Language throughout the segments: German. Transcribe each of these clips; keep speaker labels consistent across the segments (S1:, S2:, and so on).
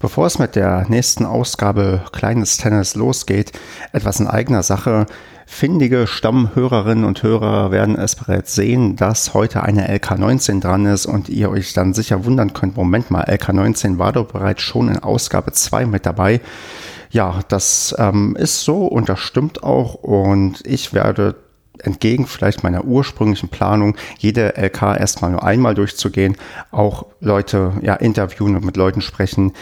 S1: Bevor es mit der nächsten Ausgabe Kleines Tennis losgeht, etwas in eigener Sache. Findige Stammhörerinnen und Hörer werden es bereits sehen, dass heute eine LK19 dran ist und ihr euch dann sicher wundern könnt, Moment mal, LK19 war doch bereits schon in Ausgabe 2 mit dabei. Ja, das ähm, ist so und das stimmt auch und ich werde entgegen vielleicht meiner ursprünglichen Planung, jede LK erstmal nur einmal durchzugehen, auch Leute ja interviewen und mit Leuten sprechen,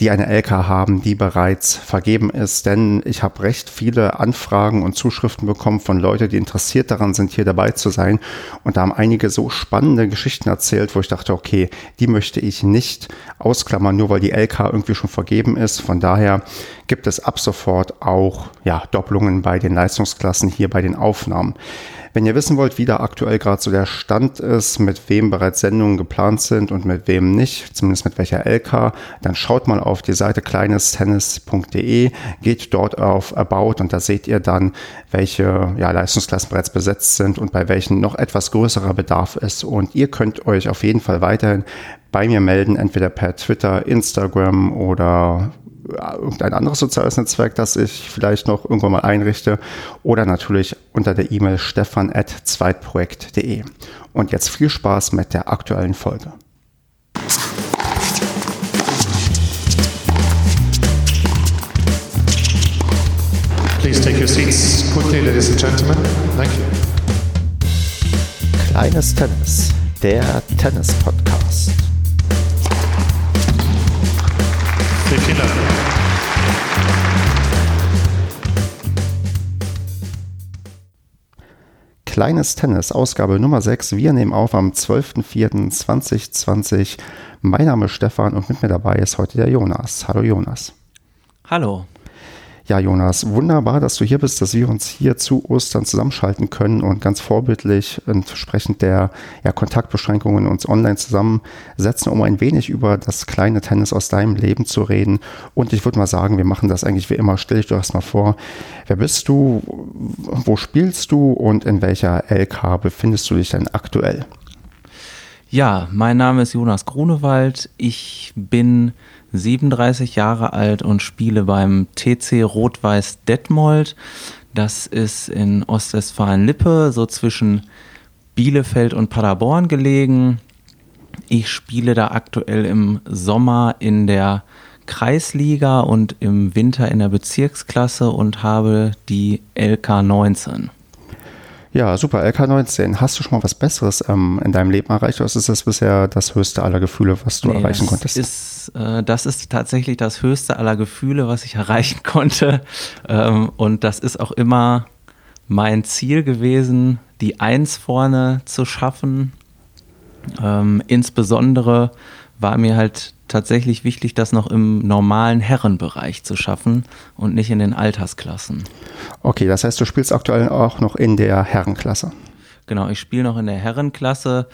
S1: die eine LK haben, die bereits vergeben ist. Denn ich habe recht viele Anfragen und Zuschriften bekommen von Leuten, die interessiert daran sind, hier dabei zu sein. Und da haben einige so spannende Geschichten erzählt, wo ich dachte, okay, die möchte ich nicht ausklammern, nur weil die LK irgendwie schon vergeben ist. Von daher gibt es ab sofort auch ja, Doppelungen bei den Leistungsklassen hier bei den Aufnahmen. Wenn ihr wissen wollt, wie da aktuell gerade so der Stand ist, mit wem bereits Sendungen geplant sind und mit wem nicht, zumindest mit welcher LK, dann schaut mal auf die Seite kleinestennis.de, geht dort auf About und da seht ihr dann, welche ja, Leistungsklassen bereits besetzt sind und bei welchen noch etwas größerer Bedarf ist. Und ihr könnt euch auf jeden Fall weiterhin bei mir melden, entweder per Twitter, Instagram oder irgendein anderes soziales Netzwerk, das ich vielleicht noch irgendwann mal einrichte oder natürlich unter der E-Mail stefan.zweitprojekt.de. Und jetzt viel Spaß mit der aktuellen Folge.
S2: Please take your seats quickly, ladies and gentlemen. Thank you.
S1: Kleines Tennis, der Tennis-Podcast.
S2: Vielen Dank.
S1: Kleines Tennis, Ausgabe Nummer 6. Wir nehmen auf am 12.04.2020. Mein Name ist Stefan und mit mir dabei ist heute der Jonas. Hallo Jonas.
S3: Hallo.
S1: Ja, Jonas, wunderbar, dass du hier bist, dass wir uns hier zu Ostern zusammenschalten können und ganz vorbildlich entsprechend der ja, Kontaktbeschränkungen uns online zusammensetzen, um ein wenig über das kleine Tennis aus deinem Leben zu reden. Und ich würde mal sagen, wir machen das eigentlich wie immer. Stell dich doch erstmal vor, wer bist du, wo spielst du und in welcher LK befindest du dich denn aktuell?
S3: Ja, mein Name ist Jonas Grunewald. Ich bin 37 Jahre alt und spiele beim TC Rot-Weiß Detmold. Das ist in Ostwestfalen-Lippe, so zwischen Bielefeld und Paderborn gelegen. Ich spiele da aktuell im Sommer in der Kreisliga und im Winter in der Bezirksklasse und habe die LK 19.
S1: Ja, super. LK19. Hast du schon mal was Besseres ähm, in deinem Leben erreicht oder ist das bisher das höchste aller Gefühle, was du nee, erreichen
S3: das
S1: konntest?
S3: Ist, äh, das ist tatsächlich das höchste aller Gefühle, was ich erreichen konnte. Ähm, und das ist auch immer mein Ziel gewesen, die Eins vorne zu schaffen. Ähm, insbesondere war mir halt tatsächlich wichtig, das noch im normalen Herrenbereich zu schaffen und nicht in den Altersklassen.
S1: Okay, das heißt, du spielst aktuell auch noch in der Herrenklasse.
S3: Genau, ich spiele noch in der Herrenklasse.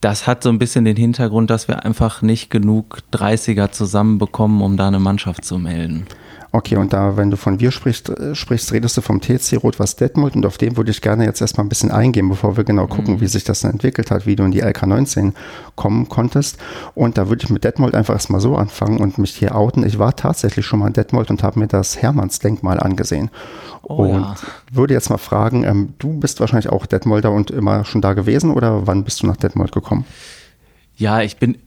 S3: Das hat so ein bisschen den Hintergrund, dass wir einfach nicht genug 30er zusammenbekommen, um da eine Mannschaft zu melden.
S1: Okay, und da, wenn du von wir sprichst, äh, sprichst redest du vom TC Rot-Was Detmold und auf den würde ich gerne jetzt erstmal ein bisschen eingehen, bevor wir genau gucken, mhm. wie sich das dann entwickelt hat, wie du in die LK19 kommen konntest. Und da würde ich mit Detmold einfach erstmal so anfangen und mich hier outen. Ich war tatsächlich schon mal in Detmold und habe mir das Hermannsdenkmal angesehen. Oh, und ja. würde jetzt mal fragen, ähm, du bist wahrscheinlich auch Detmolder und immer schon da gewesen oder wann bist du nach Detmold gekommen?
S3: Ja, ich bin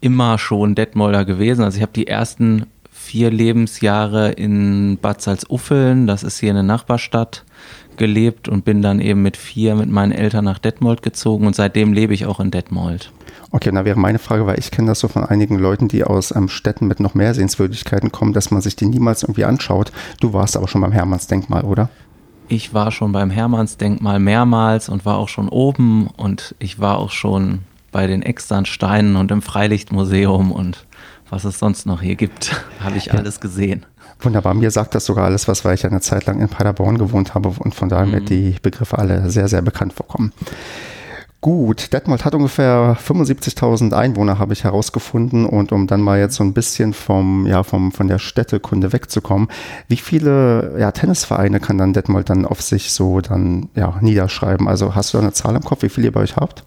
S3: immer schon Detmolder gewesen. Also ich habe die ersten vier Lebensjahre in Bad Salzuffeln, das ist hier eine Nachbarstadt, gelebt und bin dann eben mit vier mit meinen Eltern nach Detmold gezogen und seitdem lebe ich auch in Detmold.
S1: Okay, da wäre meine Frage, weil ich kenne das so von einigen Leuten, die aus ähm, Städten mit noch mehr Sehenswürdigkeiten kommen, dass man sich die niemals irgendwie anschaut. Du warst aber schon beim Hermannsdenkmal, oder?
S3: Ich war schon beim Hermannsdenkmal mehrmals und war auch schon oben und ich war auch schon bei den Externsteinen und im Freilichtmuseum und was es sonst noch hier gibt, habe ich ja. alles gesehen.
S1: Wunderbar, mir sagt das sogar alles was, weil ich eine Zeit lang in Paderborn gewohnt habe und von daher mhm. mir die Begriffe alle sehr, sehr bekannt vorkommen. Gut, Detmold hat ungefähr 75.000 Einwohner, habe ich herausgefunden. Und um dann mal jetzt so ein bisschen vom, ja, vom, von der Städtekunde wegzukommen, wie viele ja, Tennisvereine kann dann Detmold dann auf sich so dann ja, niederschreiben? Also hast du da eine Zahl im Kopf, wie viele ihr bei euch habt?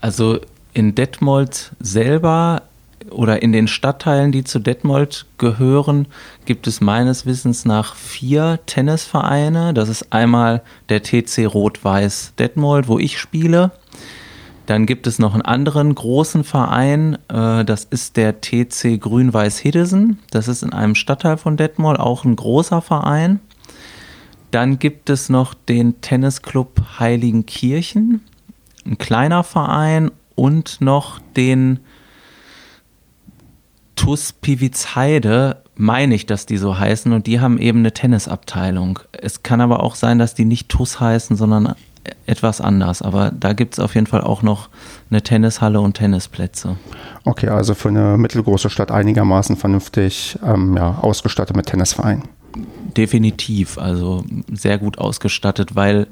S3: Also in Detmold selber oder in den Stadtteilen, die zu Detmold gehören, gibt es meines Wissens nach vier Tennisvereine. Das ist einmal der TC Rot-Weiß Detmold, wo ich spiele. Dann gibt es noch einen anderen großen Verein, äh, das ist der TC Grün-Weiß Hiddesen. Das ist in einem Stadtteil von Detmold auch ein großer Verein. Dann gibt es noch den Tennisclub Heiligenkirchen, ein kleiner Verein und noch den TUS Pivitzheide, meine ich, dass die so heißen und die haben eben eine Tennisabteilung. Es kann aber auch sein, dass die nicht TUS heißen, sondern etwas anders. Aber da gibt es auf jeden Fall auch noch eine Tennishalle und Tennisplätze.
S1: Okay, also für eine mittelgroße Stadt einigermaßen vernünftig ähm, ja, ausgestattet mit Tennisverein.
S3: Definitiv, also sehr gut ausgestattet, weil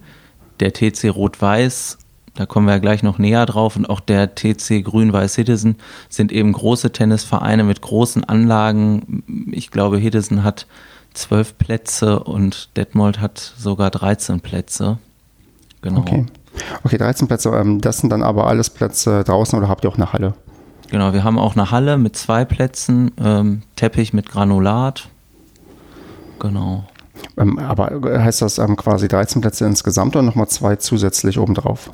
S3: der TC Rot-Weiß da kommen wir ja gleich noch näher drauf. Und auch der TC Grün-Weiß Hiddesen sind eben große Tennisvereine mit großen Anlagen. Ich glaube, Hiddesen hat zwölf Plätze und Detmold hat sogar 13 Plätze.
S1: Genau. Okay. Okay, 13 Plätze. Ähm, das sind dann aber alles Plätze draußen oder habt ihr auch eine Halle?
S3: Genau, wir haben auch eine Halle mit zwei Plätzen, ähm, Teppich mit Granulat. Genau.
S1: Ähm, aber heißt das ähm, quasi 13 Plätze insgesamt oder nochmal zwei zusätzlich obendrauf?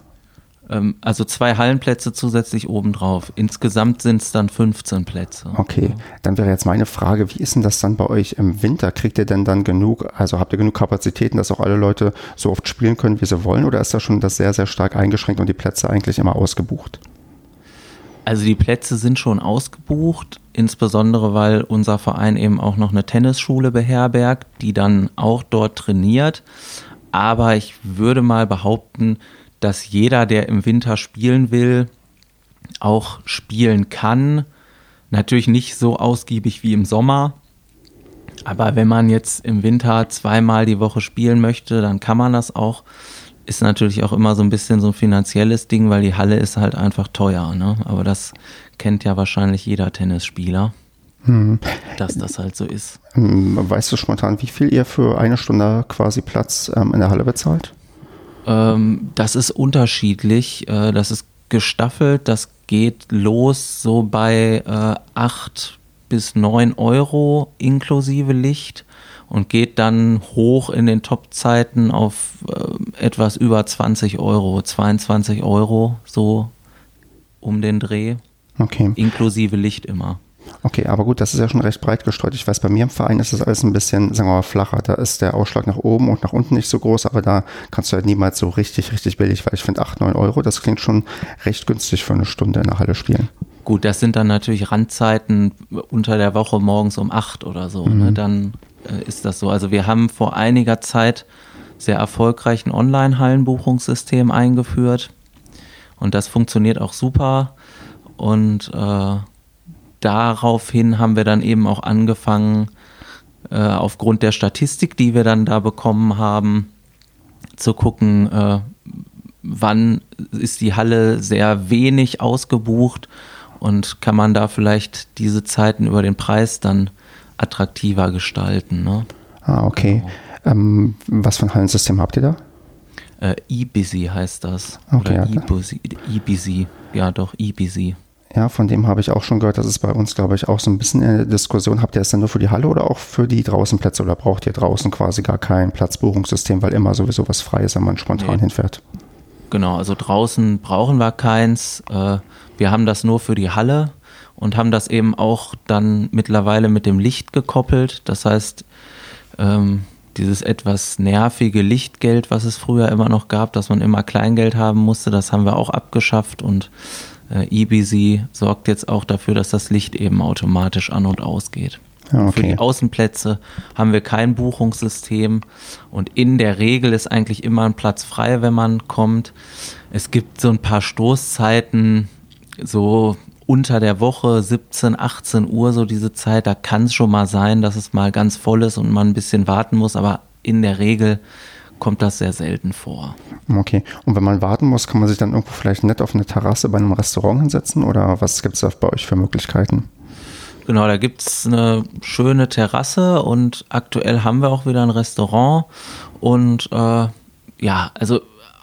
S3: Ähm, also zwei Hallenplätze zusätzlich obendrauf. Insgesamt sind es dann 15 Plätze.
S1: Okay, dann wäre jetzt meine Frage, wie ist denn das dann bei euch im Winter? Kriegt ihr denn dann genug, also habt ihr genug Kapazitäten, dass auch alle Leute so oft spielen können, wie sie wollen? Oder ist das schon das sehr, sehr stark eingeschränkt und die Plätze eigentlich immer ausgebucht?
S3: Also die Plätze sind schon ausgebucht, insbesondere weil unser Verein eben auch noch eine Tennisschule beherbergt, die dann auch dort trainiert. Aber ich würde mal behaupten, dass jeder, der im Winter spielen will, auch spielen kann. Natürlich nicht so ausgiebig wie im Sommer. Aber wenn man jetzt im Winter zweimal die Woche spielen möchte, dann kann man das auch. Ist natürlich auch immer so ein bisschen so ein finanzielles Ding, weil die Halle ist halt einfach teuer. Ne? Aber das kennt ja wahrscheinlich jeder Tennisspieler, hm. dass das halt so ist.
S1: Ähm, weißt du spontan, wie viel ihr für eine Stunde quasi Platz ähm, in der Halle bezahlt?
S3: Ähm, das ist unterschiedlich. Äh, das ist gestaffelt. Das geht los so bei äh, 8 bis 9 Euro inklusive Licht und geht dann hoch in den Top-Zeiten auf äh, etwas über 20 Euro, 22 Euro, so um den Dreh.
S1: Okay.
S3: Inklusive Licht immer.
S1: Okay, aber gut, das ist ja schon recht breit gestreut. Ich weiß, bei mir im Verein ist das alles ein bisschen, sagen wir mal, flacher. Da ist der Ausschlag nach oben und nach unten nicht so groß, aber da kannst du halt niemals so richtig, richtig billig, weil ich finde 8, 9 Euro, das klingt schon recht günstig für eine Stunde in der Halle spielen.
S3: Gut, das sind dann natürlich Randzeiten unter der Woche morgens um 8 oder so. Ne? Mhm. Ne? Dann äh, ist das so. Also wir haben vor einiger Zeit sehr erfolgreich ein Online-Hallenbuchungssystem eingeführt und das funktioniert auch super. Und äh, daraufhin haben wir dann eben auch angefangen, äh, aufgrund der Statistik, die wir dann da bekommen haben, zu gucken, äh, wann ist die Halle sehr wenig ausgebucht und kann man da vielleicht diese Zeiten über den Preis dann attraktiver gestalten. Ne?
S1: Ah, okay. Genau. Ähm, was für ein Hallensystem habt ihr da?
S3: Äh, eBusy heißt das.
S1: Okay, Oder
S3: ja, eBusy. Ja, doch, eBusy.
S1: Ja, von dem habe ich auch schon gehört. Das ist bei uns, glaube ich, auch so ein bisschen in der Diskussion. Habt ihr es denn nur für die Halle oder auch für die Draußenplätze oder braucht ihr draußen quasi gar kein Platzbuchungssystem, weil immer sowieso was frei ist, wenn man spontan nee. hinfährt?
S3: Genau, also draußen brauchen wir keins. Äh, wir haben das nur für die Halle und haben das eben auch dann mittlerweile mit dem Licht gekoppelt. Das heißt, ähm, dieses etwas nervige Lichtgeld, was es früher immer noch gab, dass man immer Kleingeld haben musste, das haben wir auch abgeschafft und äh, EBC sorgt jetzt auch dafür, dass das Licht eben automatisch an und ausgeht. Okay. Für die Außenplätze haben wir kein Buchungssystem und in der Regel ist eigentlich immer ein Platz frei, wenn man kommt. Es gibt so ein paar Stoßzeiten, so unter der Woche 17, 18 Uhr, so diese Zeit, da kann es schon mal sein, dass es mal ganz voll ist und man ein bisschen warten muss, aber in der Regel kommt das sehr selten vor.
S1: Okay. Und wenn man warten muss, kann man sich dann irgendwo vielleicht nett auf eine Terrasse bei einem Restaurant hinsetzen oder was gibt es da bei euch für Möglichkeiten?
S3: Genau, da gibt es eine schöne Terrasse und aktuell haben wir auch wieder ein Restaurant und äh, ja, also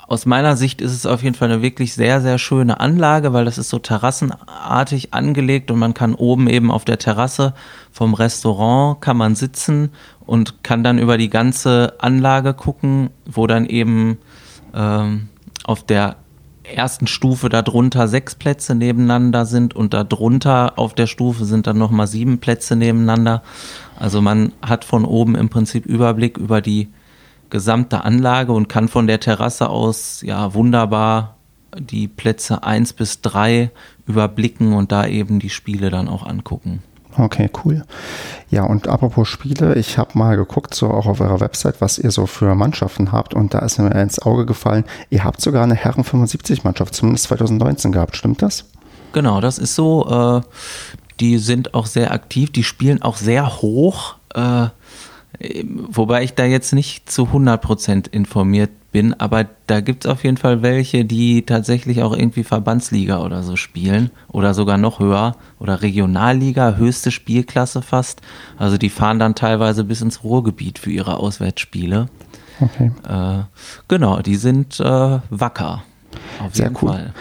S3: aus meiner Sicht ist es auf jeden Fall eine wirklich sehr, sehr schöne Anlage, weil das ist so terrassenartig angelegt und man kann oben eben auf der Terrasse vom Restaurant kann man sitzen und kann dann über die ganze Anlage gucken, wo dann eben ähm, auf der ersten Stufe darunter sechs Plätze nebeneinander sind und darunter auf der Stufe sind dann nochmal sieben Plätze nebeneinander. Also man hat von oben im Prinzip Überblick über die gesamte Anlage und kann von der Terrasse aus ja wunderbar die Plätze 1 bis 3 überblicken und da eben die Spiele dann auch angucken.
S1: Okay, cool. Ja, und apropos Spiele, ich habe mal geguckt, so auch auf eurer Website, was ihr so für Mannschaften habt und da ist mir ins Auge gefallen, ihr habt sogar eine Herren 75 Mannschaft, zumindest 2019 gehabt, stimmt das?
S3: Genau, das ist so. Äh, die sind auch sehr aktiv, die spielen auch sehr hoch. Äh, Wobei ich da jetzt nicht zu 100% informiert bin, aber da gibt es auf jeden Fall welche, die tatsächlich auch irgendwie Verbandsliga oder so spielen oder sogar noch höher oder Regionalliga, höchste Spielklasse fast. Also die fahren dann teilweise bis ins Ruhrgebiet für ihre Auswärtsspiele. Okay. Äh, genau, die sind äh, wacker.
S1: Auf Sehr cool. Fall.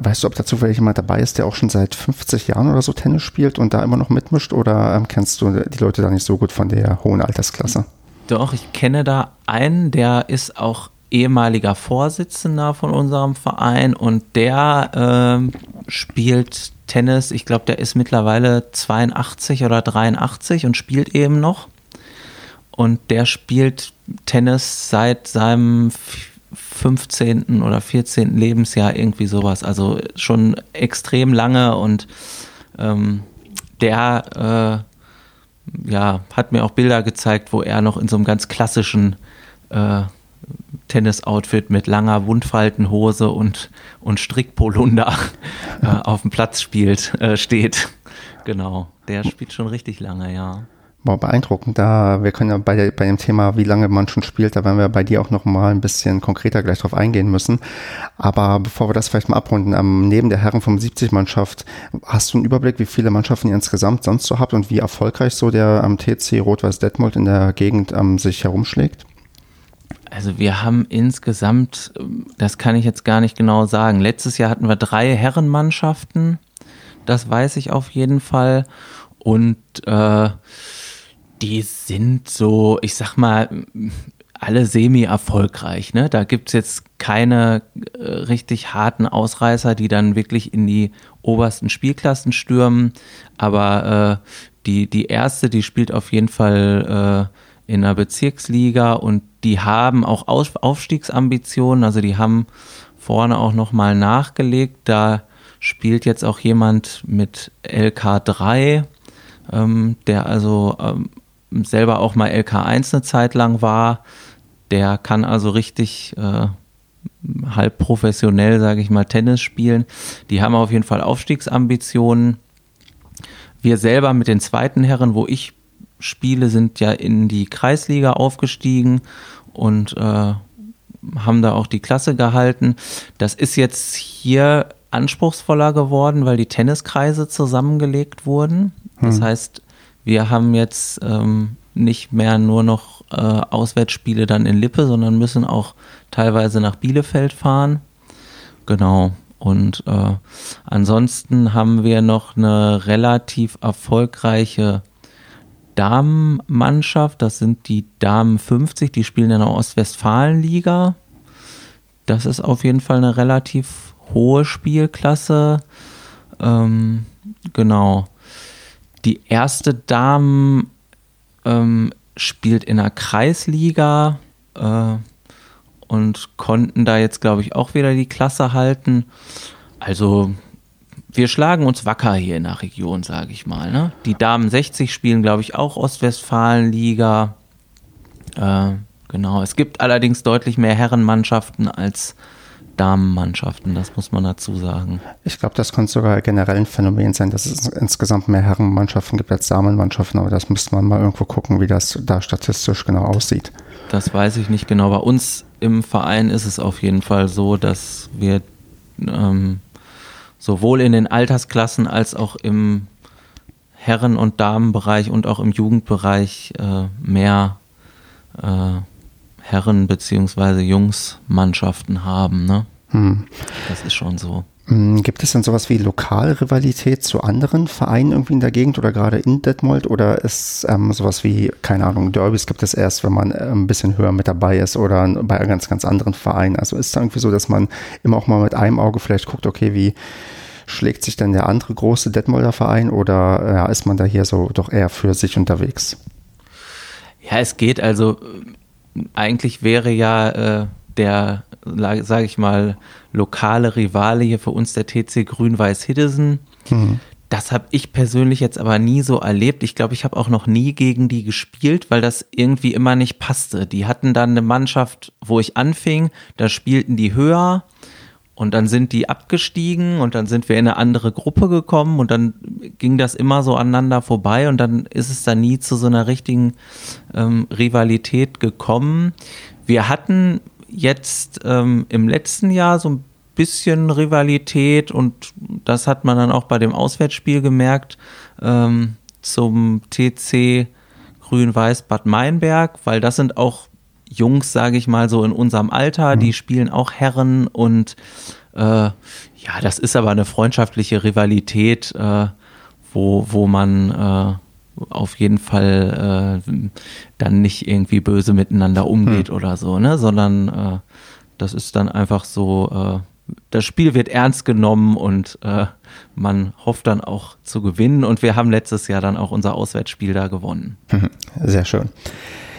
S1: Weißt du, ob da zufällig jemand dabei ist, der auch schon seit 50 Jahren oder so Tennis spielt und da immer noch mitmischt oder ähm, kennst du die Leute da nicht so gut von der hohen Altersklasse?
S3: Doch, ich kenne da einen, der ist auch ehemaliger Vorsitzender von unserem Verein und der ähm, spielt Tennis. Ich glaube, der ist mittlerweile 82 oder 83 und spielt eben noch. Und der spielt Tennis seit seinem 15. oder 14. Lebensjahr, irgendwie sowas. Also schon extrem lange und ähm, der äh, ja, hat mir auch Bilder gezeigt, wo er noch in so einem ganz klassischen äh, Tennis-Outfit mit langer Wundfaltenhose und, und Strickpolunder äh, auf dem Platz spielt, äh, steht. Genau, der spielt schon richtig lange, ja.
S1: Boah, beeindruckend. Da, wir können ja bei, der, bei dem Thema, wie lange man schon spielt, da werden wir bei dir auch noch mal ein bisschen konkreter gleich drauf eingehen müssen. Aber bevor wir das vielleicht mal abrunden, ähm, neben der Herren 75-Mannschaft, hast du einen Überblick, wie viele Mannschaften ihr insgesamt sonst so habt und wie erfolgreich so der am TC Rot-Weiß Detmold in der Gegend ähm, sich herumschlägt?
S3: Also wir haben insgesamt, das kann ich jetzt gar nicht genau sagen. Letztes Jahr hatten wir drei Herrenmannschaften, das weiß ich auf jeden Fall. Und äh, die sind so, ich sag mal, alle semi-erfolgreich. Ne? Da gibt es jetzt keine äh, richtig harten Ausreißer, die dann wirklich in die obersten Spielklassen stürmen. Aber äh, die, die erste, die spielt auf jeden Fall äh, in der Bezirksliga und die haben auch Aus Aufstiegsambitionen. Also die haben vorne auch nochmal nachgelegt. Da spielt jetzt auch jemand mit LK3, ähm, der also ähm, selber auch mal LK1 eine Zeit lang war. Der kann also richtig äh, halb professionell, sage ich mal, Tennis spielen. Die haben auf jeden Fall Aufstiegsambitionen. Wir selber mit den zweiten Herren, wo ich spiele, sind ja in die Kreisliga aufgestiegen und äh, haben da auch die Klasse gehalten. Das ist jetzt hier anspruchsvoller geworden, weil die Tenniskreise zusammengelegt wurden. Das hm. heißt, wir haben jetzt ähm, nicht mehr nur noch äh, Auswärtsspiele dann in Lippe, sondern müssen auch teilweise nach Bielefeld fahren. Genau. Und äh, ansonsten haben wir noch eine relativ erfolgreiche Damenmannschaft. Das sind die Damen 50, die spielen in der Ostwestfalenliga. Das ist auf jeden Fall eine relativ hohe Spielklasse. Ähm, genau. Die erste Dame ähm, spielt in der Kreisliga äh, und konnten da jetzt, glaube ich, auch wieder die Klasse halten. Also wir schlagen uns wacker hier in der Region, sage ich mal. Ne? Die Damen 60 spielen, glaube ich, auch Ostwestfalenliga. Äh, genau. Es gibt allerdings deutlich mehr Herrenmannschaften als Damenmannschaften, das muss man dazu sagen.
S1: Ich glaube, das könnte sogar generell ein Phänomen sein, dass es insgesamt mehr Herrenmannschaften gibt als Damenmannschaften, aber das müsste man mal irgendwo gucken, wie das da statistisch genau aussieht.
S3: Das weiß ich nicht genau. Bei uns im Verein ist es auf jeden Fall so, dass wir ähm, sowohl in den Altersklassen als auch im Herren- und Damenbereich und auch im Jugendbereich äh, mehr äh, Herren- bzw. Jungsmannschaften haben. Ne? Hm. Das ist schon so.
S1: Hm, gibt es denn sowas wie Lokalrivalität zu anderen Vereinen irgendwie in der Gegend oder gerade in Detmold oder ist ähm, sowas wie, keine Ahnung, Derbys gibt es erst, wenn man äh, ein bisschen höher mit dabei ist oder bei ganz, ganz anderen Vereinen? Also ist es irgendwie so, dass man immer auch mal mit einem Auge vielleicht guckt, okay, wie schlägt sich denn der andere große Detmolder Verein oder ja, ist man da hier so doch eher für sich unterwegs?
S3: Ja, es geht also, eigentlich wäre ja äh, der, sage ich mal, lokale Rivale hier für uns der TC Grün-Weiß Hiddesen. Mhm. Das habe ich persönlich jetzt aber nie so erlebt. Ich glaube, ich habe auch noch nie gegen die gespielt, weil das irgendwie immer nicht passte. Die hatten dann eine Mannschaft, wo ich anfing, da spielten die höher und dann sind die abgestiegen und dann sind wir in eine andere Gruppe gekommen und dann ging das immer so aneinander vorbei und dann ist es da nie zu so einer richtigen ähm, Rivalität gekommen. Wir hatten jetzt ähm, im letzten Jahr so ein bisschen Rivalität und das hat man dann auch bei dem Auswärtsspiel gemerkt ähm, zum TC Grün-Weiß Bad Meinberg, weil das sind auch Jungs, sage ich mal so in unserem Alter, die mhm. spielen auch Herren und äh, ja, das ist aber eine freundschaftliche Rivalität, äh, wo, wo man äh, auf jeden Fall äh, dann nicht irgendwie böse miteinander umgeht hm. oder so, ne? Sondern äh, das ist dann einfach so, äh, das Spiel wird ernst genommen und äh, man hofft dann auch zu gewinnen. Und wir haben letztes Jahr dann auch unser Auswärtsspiel da gewonnen.
S1: Sehr schön.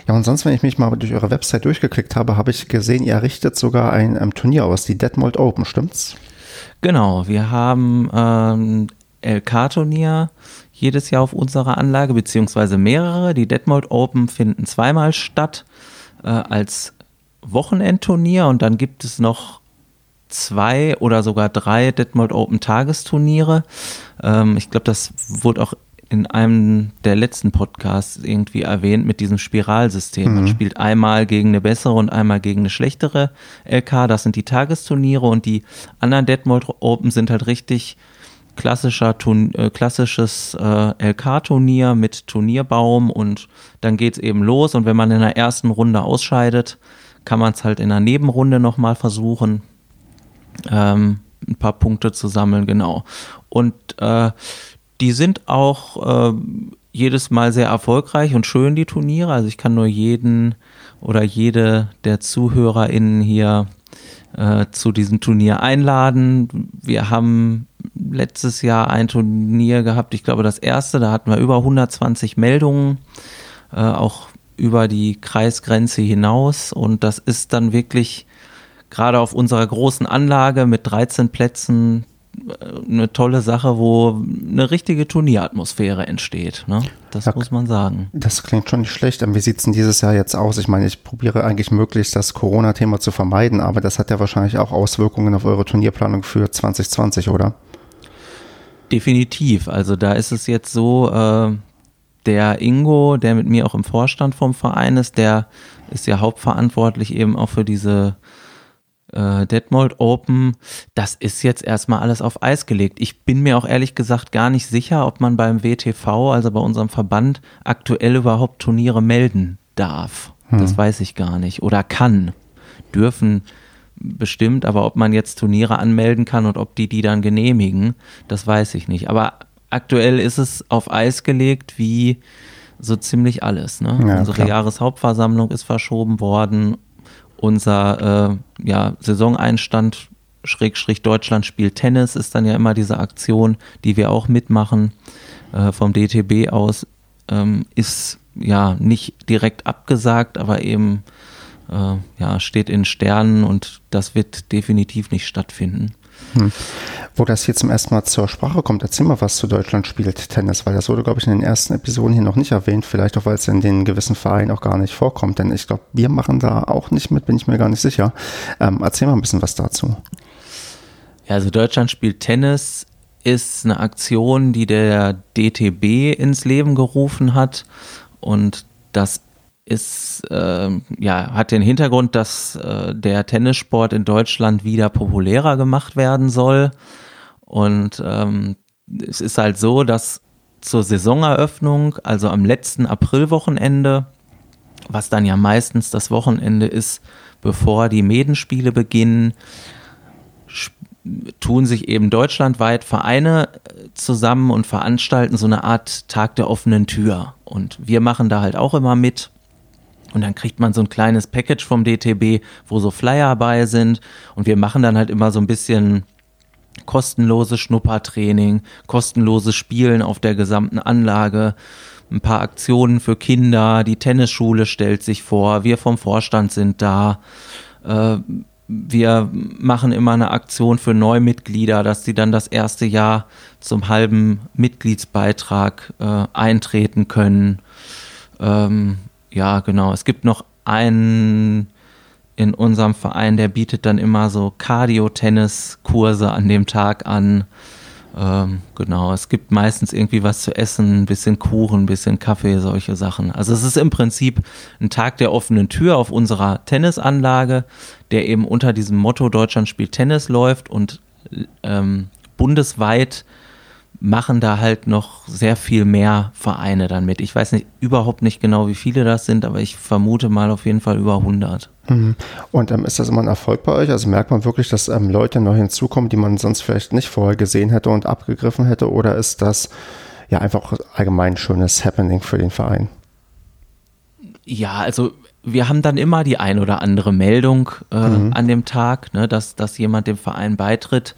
S1: Ja, und sonst, wenn ich mich mal durch eure Website durchgeklickt habe, habe ich gesehen, ihr richtet sogar ein ähm, Turnier aus, die Detmold Open, stimmt's?
S3: Genau, wir haben ähm, LK-Turnier jedes Jahr auf unserer Anlage, beziehungsweise mehrere. Die Detmold Open finden zweimal statt äh, als Wochenendturnier und dann gibt es noch zwei oder sogar drei Detmold Open Tagesturniere. Ähm, ich glaube, das wurde auch in einem der letzten Podcasts irgendwie erwähnt mit diesem Spiralsystem. Mhm. Man spielt einmal gegen eine bessere und einmal gegen eine schlechtere LK. Das sind die Tagesturniere und die anderen Detmold Open sind halt richtig klassischer Turn äh, klassisches äh, LK-Turnier mit Turnierbaum und dann geht es eben los und wenn man in der ersten Runde ausscheidet, kann man es halt in der Nebenrunde nochmal versuchen, ähm, ein paar Punkte zu sammeln, genau. Und äh, die sind auch äh, jedes Mal sehr erfolgreich und schön, die Turniere. Also ich kann nur jeden oder jede der ZuhörerInnen hier äh, zu diesem Turnier einladen. Wir haben letztes Jahr ein Turnier gehabt, ich glaube das erste, da hatten wir über 120 Meldungen, äh, auch über die Kreisgrenze hinaus und das ist dann wirklich gerade auf unserer großen Anlage mit 13 Plätzen äh, eine tolle Sache, wo eine richtige Turnieratmosphäre entsteht. Ne? Das ja, muss man sagen.
S1: Das klingt schon nicht schlecht. Wie sieht es denn dieses Jahr jetzt aus? Ich meine, ich probiere eigentlich möglichst das Corona-Thema zu vermeiden, aber das hat ja wahrscheinlich auch Auswirkungen auf eure Turnierplanung für 2020, oder?
S3: Definitiv. Also da ist es jetzt so, äh, der Ingo, der mit mir auch im Vorstand vom Verein ist, der ist ja hauptverantwortlich eben auch für diese äh, Detmold Open. Das ist jetzt erstmal alles auf Eis gelegt. Ich bin mir auch ehrlich gesagt gar nicht sicher, ob man beim WTV, also bei unserem Verband, aktuell überhaupt Turniere melden darf. Hm. Das weiß ich gar nicht. Oder kann. Dürfen bestimmt, aber ob man jetzt Turniere anmelden kann und ob die die dann genehmigen, das weiß ich nicht. Aber aktuell ist es auf Eis gelegt wie so ziemlich alles. Ne? Ja, Unsere klar. Jahreshauptversammlung ist verschoben worden. Unser äh, ja, Saisoneinstand Schrägstrich Deutschland spielt Tennis ist dann ja immer diese Aktion, die wir auch mitmachen äh, vom DTB aus, ähm, ist ja nicht direkt abgesagt, aber eben äh, ja, steht in Sternen und das wird definitiv nicht stattfinden. Hm.
S1: Wo das hier zum ersten Mal zur Sprache kommt, erzähl mal was zu Deutschland spielt Tennis, weil das wurde, glaube ich, in den ersten Episoden hier noch nicht erwähnt, vielleicht auch, weil es in den gewissen Vereinen auch gar nicht vorkommt, denn ich glaube, wir machen da auch nicht mit, bin ich mir gar nicht sicher. Ähm, erzähl mal ein bisschen was dazu.
S3: Ja, also Deutschland spielt Tennis ist eine Aktion, die der DTB ins Leben gerufen hat und das ist, äh, ja, hat den Hintergrund, dass äh, der Tennissport in Deutschland wieder populärer gemacht werden soll. Und ähm, es ist halt so, dass zur Saisoneröffnung, also am letzten Aprilwochenende, was dann ja meistens das Wochenende ist, bevor die Medenspiele beginnen, tun sich eben deutschlandweit Vereine äh, zusammen und veranstalten so eine Art Tag der offenen Tür. Und wir machen da halt auch immer mit. Und dann kriegt man so ein kleines Package vom DTB, wo so Flyer bei sind. Und wir machen dann halt immer so ein bisschen kostenloses Schnuppertraining, kostenloses Spielen auf der gesamten Anlage, ein paar Aktionen für Kinder, die Tennisschule stellt sich vor, wir vom Vorstand sind da. Äh, wir machen immer eine Aktion für Neumitglieder, dass sie dann das erste Jahr zum halben Mitgliedsbeitrag äh, eintreten können. Ähm, ja, genau. Es gibt noch einen in unserem Verein, der bietet dann immer so Cardio-Tennis-Kurse an dem Tag an. Ähm, genau, es gibt meistens irgendwie was zu essen, ein bisschen Kuchen, ein bisschen Kaffee, solche Sachen. Also es ist im Prinzip ein Tag der offenen Tür auf unserer Tennisanlage, der eben unter diesem Motto Deutschland spielt Tennis läuft und ähm, bundesweit machen da halt noch sehr viel mehr Vereine dann mit. Ich weiß nicht überhaupt nicht genau, wie viele das sind, aber ich vermute mal auf jeden Fall über 100.
S1: Mhm. Und ähm, ist das immer ein Erfolg bei euch? Also merkt man wirklich, dass ähm, Leute neu hinzukommen, die man sonst vielleicht nicht vorher gesehen hätte und abgegriffen hätte? Oder ist das ja einfach allgemein schönes Happening für den Verein?
S3: Ja, also wir haben dann immer die ein oder andere Meldung äh, mhm. an dem Tag, ne, dass, dass jemand dem Verein beitritt.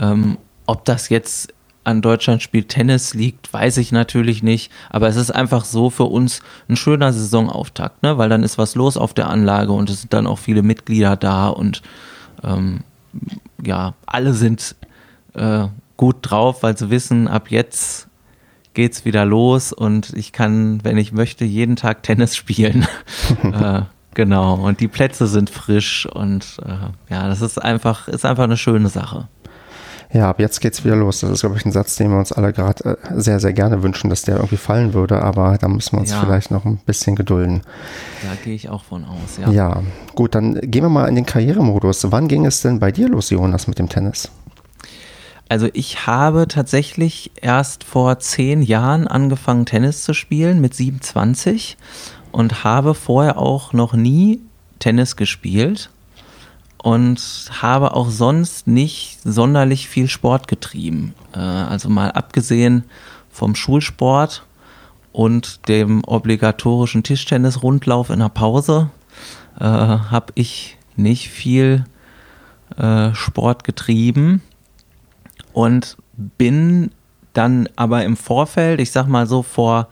S3: Ähm, ob das jetzt an Deutschland spielt Tennis liegt, weiß ich natürlich nicht. Aber es ist einfach so für uns ein schöner Saisonauftakt, ne? weil dann ist was los auf der Anlage und es sind dann auch viele Mitglieder da und ähm, ja, alle sind äh, gut drauf, weil sie wissen, ab jetzt geht's wieder los und ich kann, wenn ich möchte, jeden Tag Tennis spielen. äh, genau. Und die Plätze sind frisch und äh, ja, das ist einfach, ist einfach eine schöne Sache.
S1: Ja, ab jetzt geht's wieder los. Das ist, glaube ich, ein Satz, den wir uns alle gerade äh, sehr, sehr gerne wünschen, dass der irgendwie fallen würde, aber da müssen wir uns ja. vielleicht noch ein bisschen gedulden.
S3: Da gehe ich auch von aus, ja.
S1: Ja, gut, dann gehen wir mal in den Karrieremodus. Wann ging es denn bei dir los, Jonas, mit dem Tennis?
S3: Also ich habe tatsächlich erst vor zehn Jahren angefangen, Tennis zu spielen mit 27 und habe vorher auch noch nie Tennis gespielt und habe auch sonst nicht sonderlich viel Sport getrieben. Äh, also mal abgesehen vom Schulsport und dem obligatorischen Tischtennis-Rundlauf in der Pause äh, habe ich nicht viel äh, Sport getrieben und bin dann aber im Vorfeld, ich sag mal so vor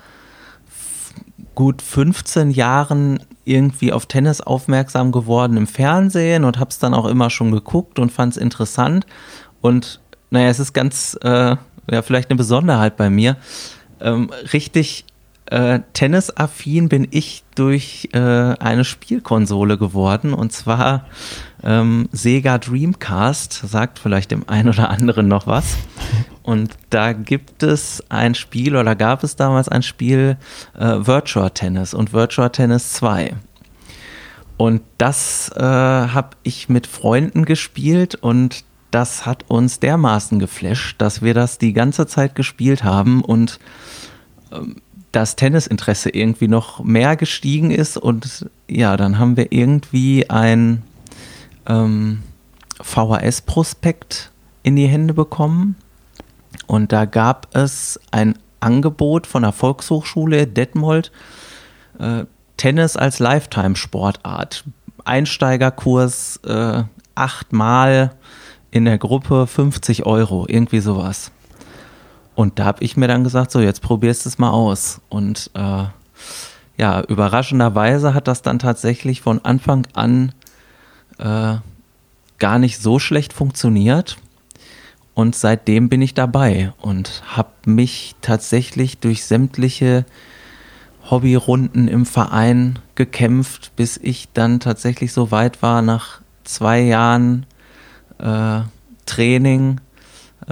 S3: gut 15 Jahren irgendwie auf Tennis aufmerksam geworden im Fernsehen und habe es dann auch immer schon geguckt und fand es interessant. Und naja, es ist ganz, äh, ja, vielleicht eine Besonderheit bei mir. Ähm, richtig äh, tennisaffin bin ich durch äh, eine Spielkonsole geworden und zwar ähm, Sega Dreamcast, sagt vielleicht dem einen oder anderen noch was. Und da gibt es ein Spiel oder gab es damals ein Spiel äh, Virtua Tennis und Virtua Tennis 2. Und das äh, habe ich mit Freunden gespielt und das hat uns dermaßen geflasht, dass wir das die ganze Zeit gespielt haben und ähm, das Tennisinteresse irgendwie noch mehr gestiegen ist und ja, dann haben wir irgendwie ein ähm, VHS-Prospekt in die Hände bekommen und da gab es ein Angebot von der Volkshochschule Detmold, äh, Tennis als Lifetime-Sportart. Einsteigerkurs äh, achtmal in der Gruppe 50 Euro, irgendwie sowas. Und da habe ich mir dann gesagt, so jetzt probierst du es mal aus. Und äh, ja, überraschenderweise hat das dann tatsächlich von Anfang an äh, gar nicht so schlecht funktioniert. Und seitdem bin ich dabei und habe mich tatsächlich durch sämtliche Hobbyrunden im Verein gekämpft, bis ich dann tatsächlich so weit war, nach zwei Jahren äh, Training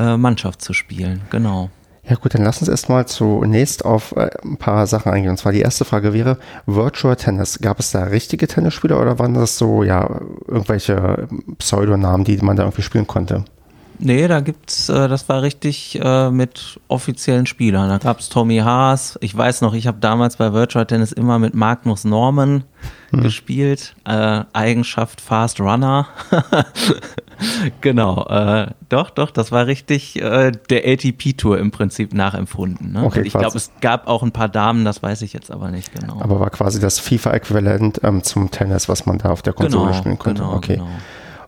S3: äh, Mannschaft zu spielen. Genau.
S1: Ja gut, dann lass uns erstmal zunächst auf äh, ein paar Sachen eingehen. Und zwar die erste Frage wäre, Virtual Tennis, gab es da richtige Tennisspieler oder waren das so, ja, irgendwelche Pseudonamen, die man da irgendwie spielen konnte?
S3: Nee, da gibt's, äh, das war richtig äh, mit offiziellen Spielern. Da gab's Tommy Haas. Ich weiß noch, ich habe damals bei Virtual Tennis immer mit Magnus Norman hm. gespielt. Äh, Eigenschaft Fast Runner. genau. Äh, doch, doch, das war richtig äh, der ATP-Tour im Prinzip nachempfunden. Ne? Okay, ich glaube, es gab auch ein paar Damen, das weiß ich jetzt aber nicht genau.
S1: Aber war quasi das FIFA-Äquivalent ähm, zum Tennis, was man da auf der Konsole genau, spielen konnte. Genau, okay. Genau.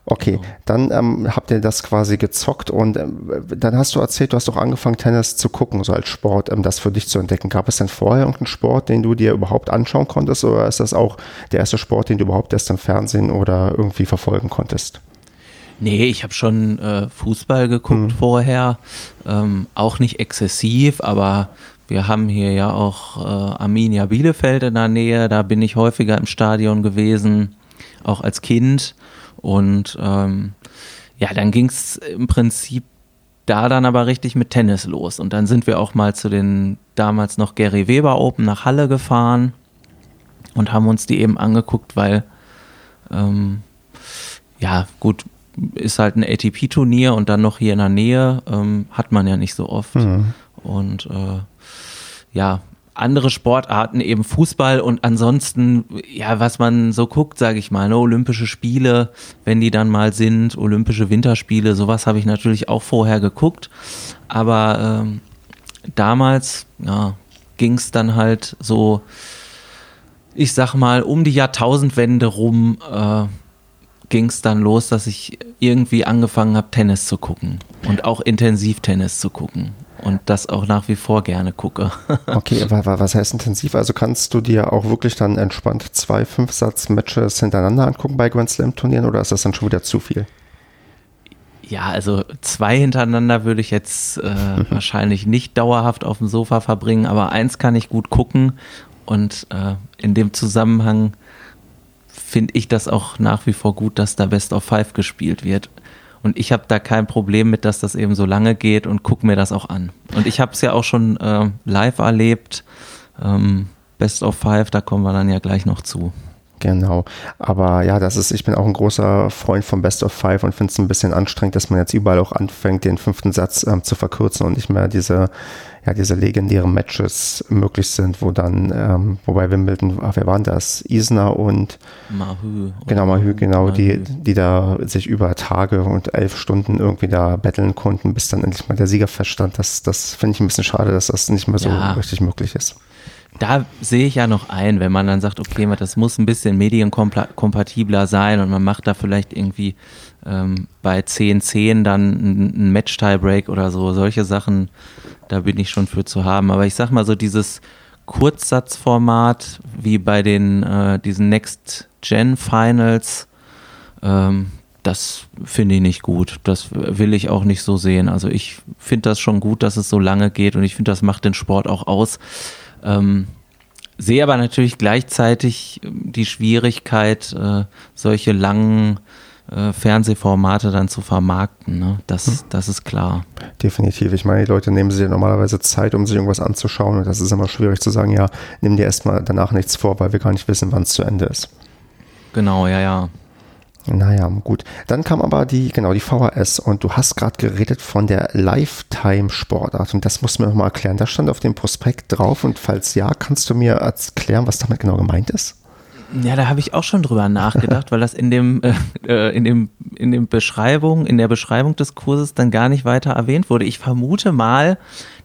S1: Okay, dann ähm, habt ihr das quasi gezockt und ähm, dann hast du erzählt, du hast doch angefangen, Tennis zu gucken, so als Sport, ähm, das für dich zu entdecken. Gab es denn vorher irgendeinen Sport, den du dir überhaupt anschauen konntest oder ist das auch der erste Sport, den du überhaupt erst im Fernsehen oder irgendwie verfolgen konntest?
S3: Nee, ich habe schon äh, Fußball geguckt mhm. vorher, ähm, auch nicht exzessiv, aber wir haben hier ja auch äh, Arminia Bielefeld in der Nähe, da bin ich häufiger im Stadion gewesen, auch als Kind. Und ähm, ja, dann ging es im Prinzip da dann aber richtig mit Tennis los. Und dann sind wir auch mal zu den damals noch Gary Weber Open nach Halle gefahren und haben uns die eben angeguckt, weil ähm, ja, gut, ist halt ein ATP-Turnier und dann noch hier in der Nähe, ähm, hat man ja nicht so oft. Mhm. Und äh, ja, andere Sportarten, eben Fußball und ansonsten, ja, was man so guckt, sage ich mal, ne, Olympische Spiele, wenn die dann mal sind, Olympische Winterspiele, sowas habe ich natürlich auch vorher geguckt. Aber ähm, damals, ja, ging es dann halt so, ich sag mal, um die Jahrtausendwende rum äh, ging es dann los, dass ich irgendwie angefangen habe, Tennis zu gucken und auch intensiv Tennis zu gucken und das auch nach wie vor gerne gucke.
S1: okay, was heißt intensiv? Also kannst du dir auch wirklich dann entspannt zwei Fünfsatz-Matches hintereinander angucken bei Grand Slam-Turnieren oder ist das dann schon wieder zu viel?
S3: Ja, also zwei hintereinander würde ich jetzt äh, wahrscheinlich nicht dauerhaft auf dem Sofa verbringen, aber eins kann ich gut gucken und äh, in dem Zusammenhang finde ich das auch nach wie vor gut, dass da Best of Five gespielt wird. Und ich habe da kein Problem mit, dass das eben so lange geht und gucke mir das auch an. Und ich habe es ja auch schon äh, live erlebt. Ähm, Best of Five, da kommen wir dann ja gleich noch zu.
S1: Genau. Aber ja, das ist, ich bin auch ein großer Freund von Best of Five und finde es ein bisschen anstrengend, dass man jetzt überall auch anfängt, den fünften Satz ähm, zu verkürzen und nicht mehr diese, ja, diese legendären Matches möglich sind, wo dann, ähm, wobei Wimbledon, ach, wer waren das? Isner und Mahü. Genau, Mahü, genau, Mahü. die, die da sich über Tage und elf Stunden irgendwie da betteln konnten, bis dann endlich mal der Sieger feststand. Das, das finde ich ein bisschen schade, dass das nicht mehr so ja. richtig möglich ist
S3: da sehe ich ja noch ein, wenn man dann sagt, okay, das muss ein bisschen medienkompatibler sein und man macht da vielleicht irgendwie ähm, bei 10-10 dann ein, Match-Tiebreak oder so, solche Sachen, da bin ich schon für zu haben. Aber ich sag mal so dieses Kurzsatzformat wie bei den äh, diesen Next-Gen-Finals, ähm, das finde ich nicht gut. Das will ich auch nicht so sehen. Also ich finde das schon gut, dass es so lange geht und ich finde, das macht den Sport auch aus. Ähm, sehe aber natürlich gleichzeitig ähm, die Schwierigkeit, äh, solche langen äh, Fernsehformate dann zu vermarkten. Ne? Das, hm. das ist klar.
S1: Definitiv. Ich meine, die Leute nehmen sich ja normalerweise Zeit, um sich irgendwas anzuschauen. Und das ist immer schwierig zu sagen, ja, nimm dir erstmal danach nichts vor, weil wir gar nicht wissen, wann es zu Ende ist.
S3: Genau, ja, ja.
S1: Naja, gut. Dann kam aber die, genau, die VHS und du hast gerade geredet von der Lifetime-Sportart und das musst du mir nochmal erklären. Das stand auf dem Prospekt drauf und falls ja, kannst du mir erklären, was damit genau gemeint ist?
S3: Ja, da habe ich auch schon drüber nachgedacht, weil das in dem, äh, äh, in dem, in dem Beschreibung, in der Beschreibung des Kurses dann gar nicht weiter erwähnt wurde. Ich vermute mal,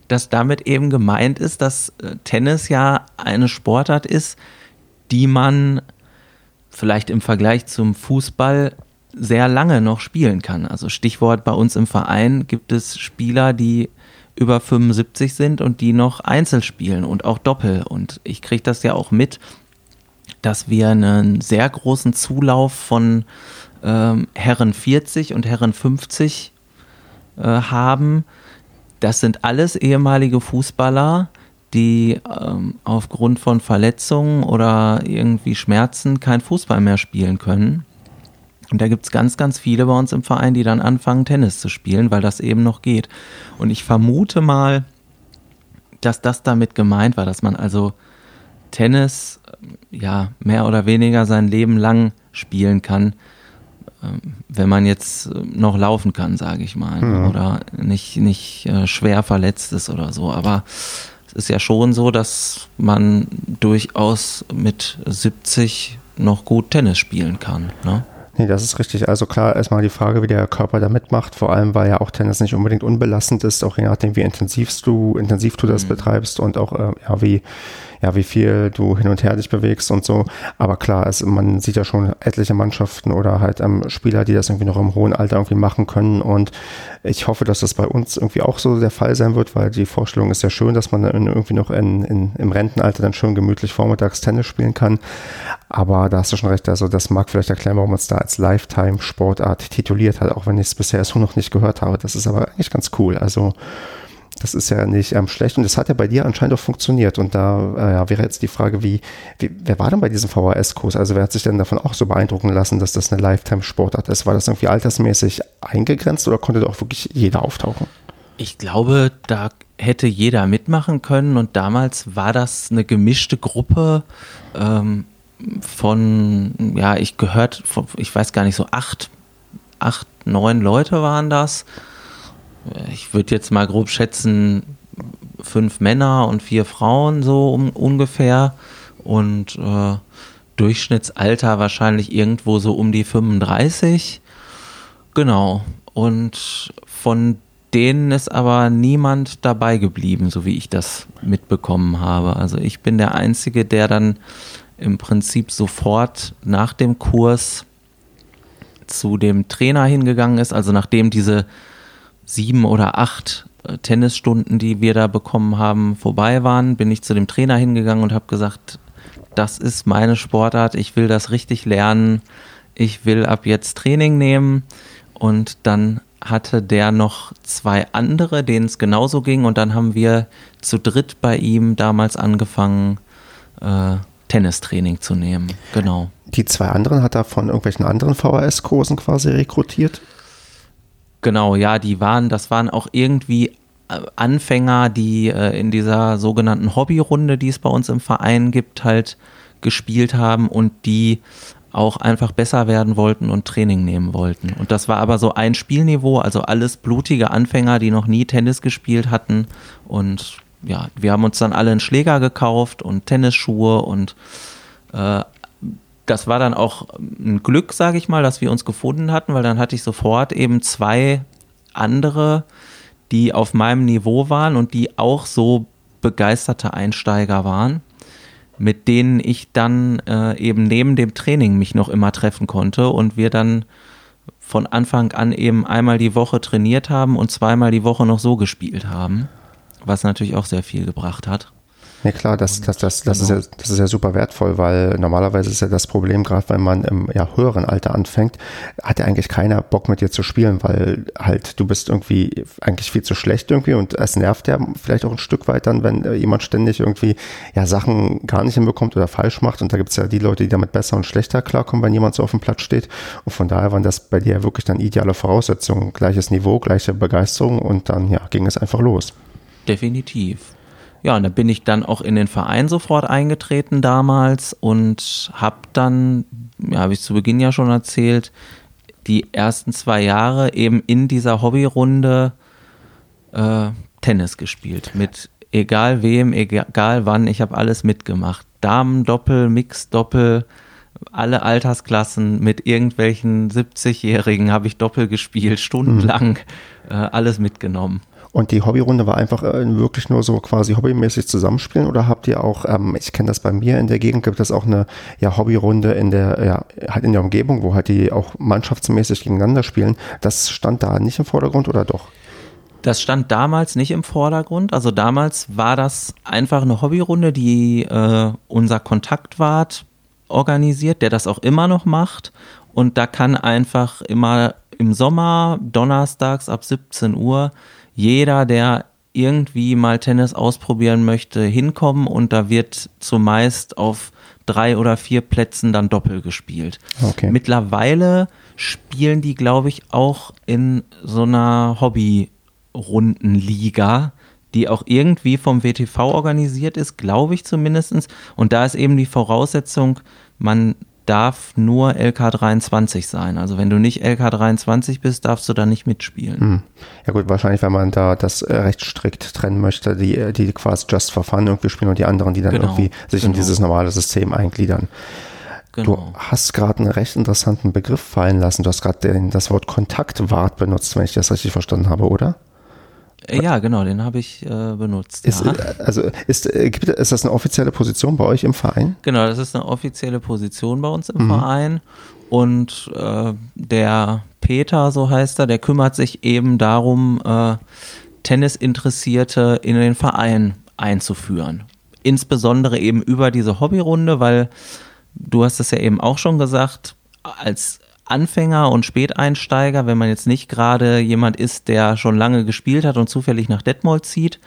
S3: dass damit eben gemeint ist, dass äh, Tennis ja eine Sportart ist, die man vielleicht im Vergleich zum Fußball sehr lange noch spielen kann. Also Stichwort bei uns im Verein gibt es Spieler, die über 75 sind und die noch Einzel spielen und auch Doppel. Und ich kriege das ja auch mit, dass wir einen sehr großen Zulauf von ähm, Herren 40 und Herren 50 äh, haben. Das sind alles ehemalige Fußballer, die ähm, aufgrund von Verletzungen oder irgendwie Schmerzen kein Fußball mehr spielen können. Und da gibt es ganz, ganz viele bei uns im Verein, die dann anfangen, Tennis zu spielen, weil das eben noch geht. Und ich vermute mal, dass das damit gemeint war, dass man also Tennis ja mehr oder weniger sein Leben lang spielen kann. ähm, wenn man jetzt noch laufen kann, sage ich mal, mhm. oder nicht, nicht äh, schwer verletzt ist oder so. Aber es ist ja schon so, dass man durchaus mit 70 noch gut Tennis spielen kann. Ne?
S1: Nee, das ist richtig. Also klar, erstmal die Frage, wie der Körper da mitmacht, vor allem, weil ja auch Tennis nicht unbedingt unbelastend ist, auch je nachdem, wie intensiv du, intensiv du das mhm. betreibst und auch äh, ja, wie ja, wie viel du hin und her dich bewegst und so. Aber klar, es, man sieht ja schon etliche Mannschaften oder halt ähm, Spieler, die das irgendwie noch im hohen Alter irgendwie machen können. Und ich hoffe, dass das bei uns irgendwie auch so der Fall sein wird, weil die Vorstellung ist ja schön, dass man dann irgendwie noch in, in, im Rentenalter dann schön gemütlich vormittags Tennis spielen kann. Aber da hast du schon recht, also das mag vielleicht erklären, warum man es da als Lifetime-Sportart tituliert hat, auch wenn ich es bisher so noch nicht gehört habe. Das ist aber eigentlich ganz cool. Also das ist ja nicht ähm, schlecht und das hat ja bei dir anscheinend auch funktioniert. Und da äh, wäre jetzt die Frage, wie, wie, wer war denn bei diesem VHS-Kurs? Also wer hat sich denn davon auch so beeindrucken lassen, dass das eine Lifetime-Sportart ist? War das irgendwie altersmäßig eingegrenzt oder konnte da auch wirklich jeder auftauchen?
S3: Ich glaube, da hätte jeder mitmachen können und damals war das eine gemischte Gruppe ähm, von, ja, ich gehört, von, ich weiß gar nicht, so acht, acht, neun Leute waren das ich würde jetzt mal grob schätzen, fünf Männer und vier Frauen so um, ungefähr. Und äh, Durchschnittsalter wahrscheinlich irgendwo so um die 35. Genau. Und von denen ist aber niemand dabei geblieben, so wie ich das mitbekommen habe. Also ich bin der Einzige, der dann im Prinzip sofort nach dem Kurs zu dem Trainer hingegangen ist, also nachdem diese sieben oder acht äh, Tennisstunden, die wir da bekommen haben, vorbei waren, bin ich zu dem Trainer hingegangen und habe gesagt, das ist meine Sportart, ich will das richtig lernen, ich will ab jetzt Training nehmen und dann hatte der noch zwei andere, denen es genauso ging und dann haben wir zu dritt bei ihm damals angefangen, äh, Tennistraining zu nehmen. Genau.
S1: Die zwei anderen hat er von irgendwelchen anderen VHS-Kursen quasi rekrutiert?
S3: Genau, ja, die waren, das waren auch irgendwie äh, Anfänger, die äh, in dieser sogenannten Hobbyrunde, die es bei uns im Verein gibt, halt gespielt haben und die auch einfach besser werden wollten und Training nehmen wollten. Und das war aber so ein Spielniveau, also alles blutige Anfänger, die noch nie Tennis gespielt hatten. Und ja, wir haben uns dann alle einen Schläger gekauft und Tennisschuhe und äh, das war dann auch ein Glück, sage ich mal, dass wir uns gefunden hatten, weil dann hatte ich sofort eben zwei andere, die auf meinem Niveau waren und die auch so begeisterte Einsteiger waren, mit denen ich dann äh, eben neben dem Training mich noch immer treffen konnte und wir dann von Anfang an eben einmal die Woche trainiert haben und zweimal die Woche noch so gespielt haben, was natürlich auch sehr viel gebracht hat.
S1: Ja klar, das, das, das, das, genau. ist ja, das ist ja super wertvoll, weil normalerweise ist ja das Problem, gerade wenn man im ja, höheren Alter anfängt, hat ja eigentlich keiner Bock mit dir zu spielen, weil halt du bist irgendwie eigentlich viel zu schlecht irgendwie und es nervt ja vielleicht auch ein Stück weit dann, wenn äh, jemand ständig irgendwie ja Sachen gar nicht hinbekommt oder falsch macht und da gibt es ja die Leute, die damit besser und schlechter klarkommen, wenn jemand so auf dem Platz steht und von daher waren das bei dir wirklich dann ideale Voraussetzungen, gleiches Niveau, gleiche Begeisterung und dann ja ging es einfach los.
S3: Definitiv. Ja, und da bin ich dann auch in den Verein sofort eingetreten damals und habe dann, ja, habe ich zu Beginn ja schon erzählt, die ersten zwei Jahre eben in dieser Hobbyrunde äh, Tennis gespielt. Mit egal wem, egal wann, ich habe alles mitgemacht. Damen, Doppel, Mix, Doppel, alle Altersklassen mit irgendwelchen 70-Jährigen habe ich Doppel gespielt, stundenlang, mhm. äh, alles mitgenommen.
S1: Und die Hobbyrunde war einfach äh, wirklich nur so quasi hobbymäßig zusammenspielen oder habt ihr auch, ähm, ich kenne das bei mir in der Gegend, gibt es auch eine ja, Hobbyrunde in der, ja, halt in der Umgebung, wo halt die auch mannschaftsmäßig gegeneinander spielen. Das stand da nicht im Vordergrund oder doch?
S3: Das stand damals nicht im Vordergrund. Also damals war das einfach eine Hobbyrunde, die äh, unser Kontaktwart organisiert, der das auch immer noch macht. Und da kann einfach immer im Sommer, donnerstags ab 17 Uhr, jeder, der irgendwie mal Tennis ausprobieren möchte, hinkommen und da wird zumeist auf drei oder vier Plätzen dann Doppel gespielt. Okay. Mittlerweile spielen die, glaube ich, auch in so einer Hobby-Rundenliga, die auch irgendwie vom WTV organisiert ist, glaube ich zumindest. Und da ist eben die Voraussetzung, man darf nur LK23 sein. Also wenn du nicht LK23 bist, darfst du da nicht mitspielen. Hm.
S1: Ja gut, wahrscheinlich, wenn man da das äh, recht strikt trennen möchte, die, die quasi just for fun irgendwie spielen und die anderen, die dann genau. irgendwie sich genau. in dieses normale System eingliedern. Genau. Du hast gerade einen recht interessanten Begriff fallen lassen. Du hast gerade das Wort Kontaktwart benutzt, wenn ich das richtig verstanden habe, oder?
S3: Äh, ja, genau, den habe ich äh, benutzt.
S1: Ist,
S3: ja.
S1: Äh, also ist, gibt, ist das eine offizielle Position bei euch im Verein?
S3: Genau, das ist eine offizielle Position bei uns im mhm. Verein. Und äh, der Peter, so heißt er, der kümmert sich eben darum, äh, Tennisinteressierte in den Verein einzuführen. Insbesondere eben über diese Hobbyrunde, weil du hast es ja eben auch schon gesagt, als Anfänger und Späteinsteiger, wenn man jetzt nicht gerade jemand ist, der schon lange gespielt hat und zufällig nach Detmold zieht,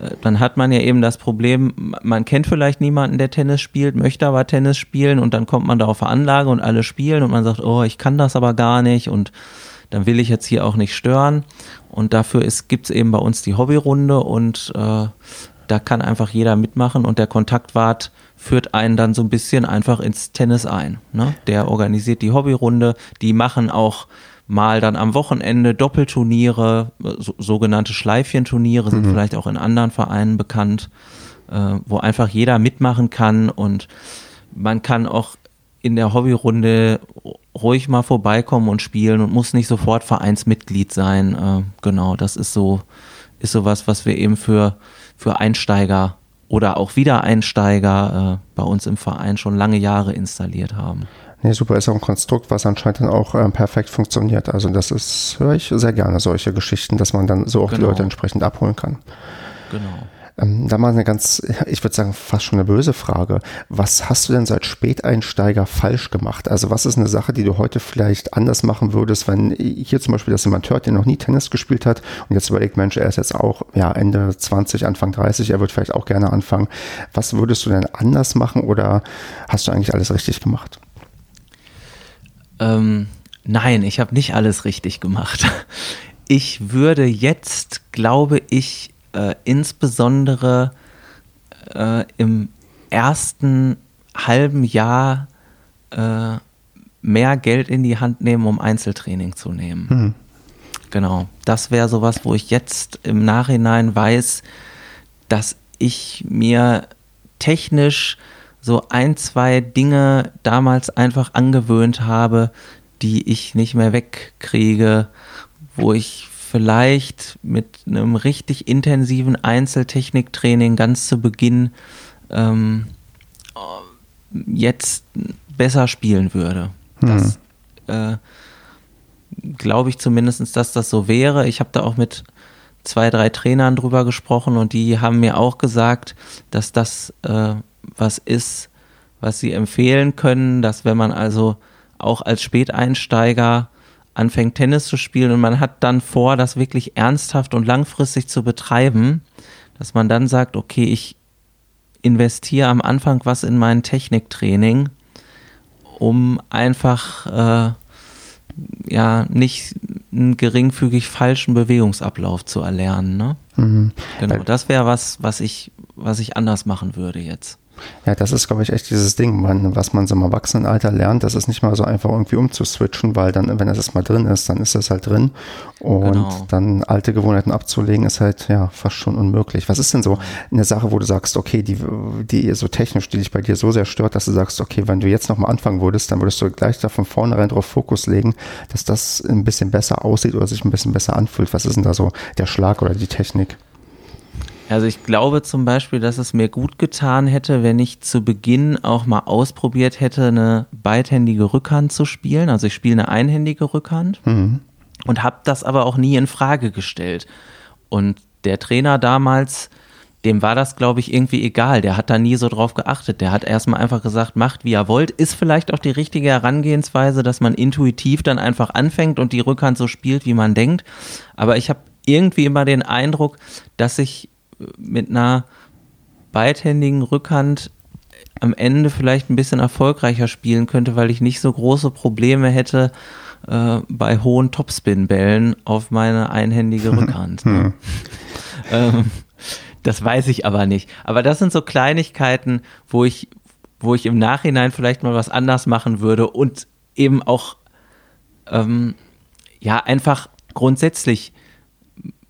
S3: äh, dann hat man ja eben das Problem, man kennt vielleicht niemanden, der Tennis spielt, möchte aber Tennis spielen und dann kommt man da auf Anlage und alle spielen und man sagt, oh, ich kann das aber gar nicht und dann will ich jetzt hier auch nicht stören. Und dafür gibt es eben bei uns die Hobbyrunde und äh, da kann einfach jeder mitmachen und der Kontaktwart führt einen dann so ein bisschen einfach ins Tennis ein. Ne? Der organisiert die Hobbyrunde, die machen auch mal dann am Wochenende Doppelturniere, so, sogenannte Schleifchenturniere, sind mhm. vielleicht auch in anderen Vereinen bekannt, äh, wo einfach jeder mitmachen kann und man kann auch in der Hobbyrunde ruhig mal vorbeikommen und spielen und muss nicht sofort Vereinsmitglied sein. Äh, genau, das ist so, ist sowas, was wir eben für, für Einsteiger oder auch Wiedereinsteiger äh, bei uns im Verein schon lange Jahre installiert haben.
S1: Nee, super, ist auch ein Konstrukt, was anscheinend dann auch ähm, perfekt funktioniert. Also das ist, höre ich sehr gerne, solche Geschichten, dass man dann so auch genau. die Leute entsprechend abholen kann.
S3: Genau.
S1: Ähm, da mal eine ganz, ich würde sagen, fast schon eine böse Frage. Was hast du denn seit Späteinsteiger falsch gemacht? Also was ist eine Sache, die du heute vielleicht anders machen würdest, wenn hier zum Beispiel das jemand hört, der noch nie Tennis gespielt hat und jetzt überlegt, Mensch, er ist jetzt auch ja, Ende 20, Anfang 30, er wird vielleicht auch gerne anfangen. Was würdest du denn anders machen oder hast du eigentlich alles richtig gemacht?
S3: Ähm, nein, ich habe nicht alles richtig gemacht. Ich würde jetzt, glaube ich, äh, insbesondere äh, im ersten halben Jahr äh, mehr Geld in die Hand nehmen, um Einzeltraining zu nehmen. Mhm. Genau, das wäre sowas, wo ich jetzt im Nachhinein weiß, dass ich mir technisch so ein, zwei Dinge damals einfach angewöhnt habe, die ich nicht mehr wegkriege, wo ich vielleicht mit einem richtig intensiven Einzeltechniktraining ganz zu Beginn ähm, jetzt besser spielen würde. Hm. Das äh, glaube ich zumindest, dass das so wäre. Ich habe da auch mit zwei, drei Trainern drüber gesprochen und die haben mir auch gesagt, dass das äh, was ist, was sie empfehlen können, dass wenn man also auch als Späteinsteiger anfängt Tennis zu spielen und man hat dann vor, das wirklich ernsthaft und langfristig zu betreiben, dass man dann sagt, okay, ich investiere am Anfang was in mein Techniktraining, um einfach äh, ja nicht einen geringfügig falschen Bewegungsablauf zu erlernen. Ne? Mhm. Genau, das wäre was, was ich, was ich anders machen würde jetzt.
S1: Ja, das ist, glaube ich, echt dieses Ding, man, was man so im Erwachsenenalter lernt, das ist nicht mal so einfach irgendwie umzuswitchen, weil dann, wenn das erstmal drin ist, dann ist das halt drin. Und genau. dann alte Gewohnheiten abzulegen, ist halt ja fast schon unmöglich. Was ist denn so eine Sache, wo du sagst, okay, die, die so technisch, die dich bei dir so sehr stört, dass du sagst, okay, wenn du jetzt nochmal anfangen würdest, dann würdest du gleich da von vornherein drauf Fokus legen, dass das ein bisschen besser aussieht oder sich ein bisschen besser anfühlt. Was ist denn da so der Schlag oder die Technik?
S3: Also ich glaube zum Beispiel, dass es mir gut getan hätte, wenn ich zu Beginn auch mal ausprobiert hätte, eine beidhändige Rückhand zu spielen. Also ich spiele eine einhändige Rückhand mhm. und habe das aber auch nie in Frage gestellt. Und der Trainer damals, dem war das, glaube ich, irgendwie egal. Der hat da nie so drauf geachtet. Der hat erstmal einfach gesagt, macht wie ihr wollt. Ist vielleicht auch die richtige Herangehensweise, dass man intuitiv dann einfach anfängt und die Rückhand so spielt, wie man denkt. Aber ich habe irgendwie immer den Eindruck, dass ich mit einer beidhändigen Rückhand am Ende vielleicht ein bisschen erfolgreicher spielen könnte, weil ich nicht so große Probleme hätte äh, bei hohen Topspin-Bällen auf meine einhändige Rückhand. Ne? ähm, das weiß ich aber nicht. Aber das sind so Kleinigkeiten, wo ich, wo ich im Nachhinein vielleicht mal was anders machen würde und eben auch ähm, ja einfach grundsätzlich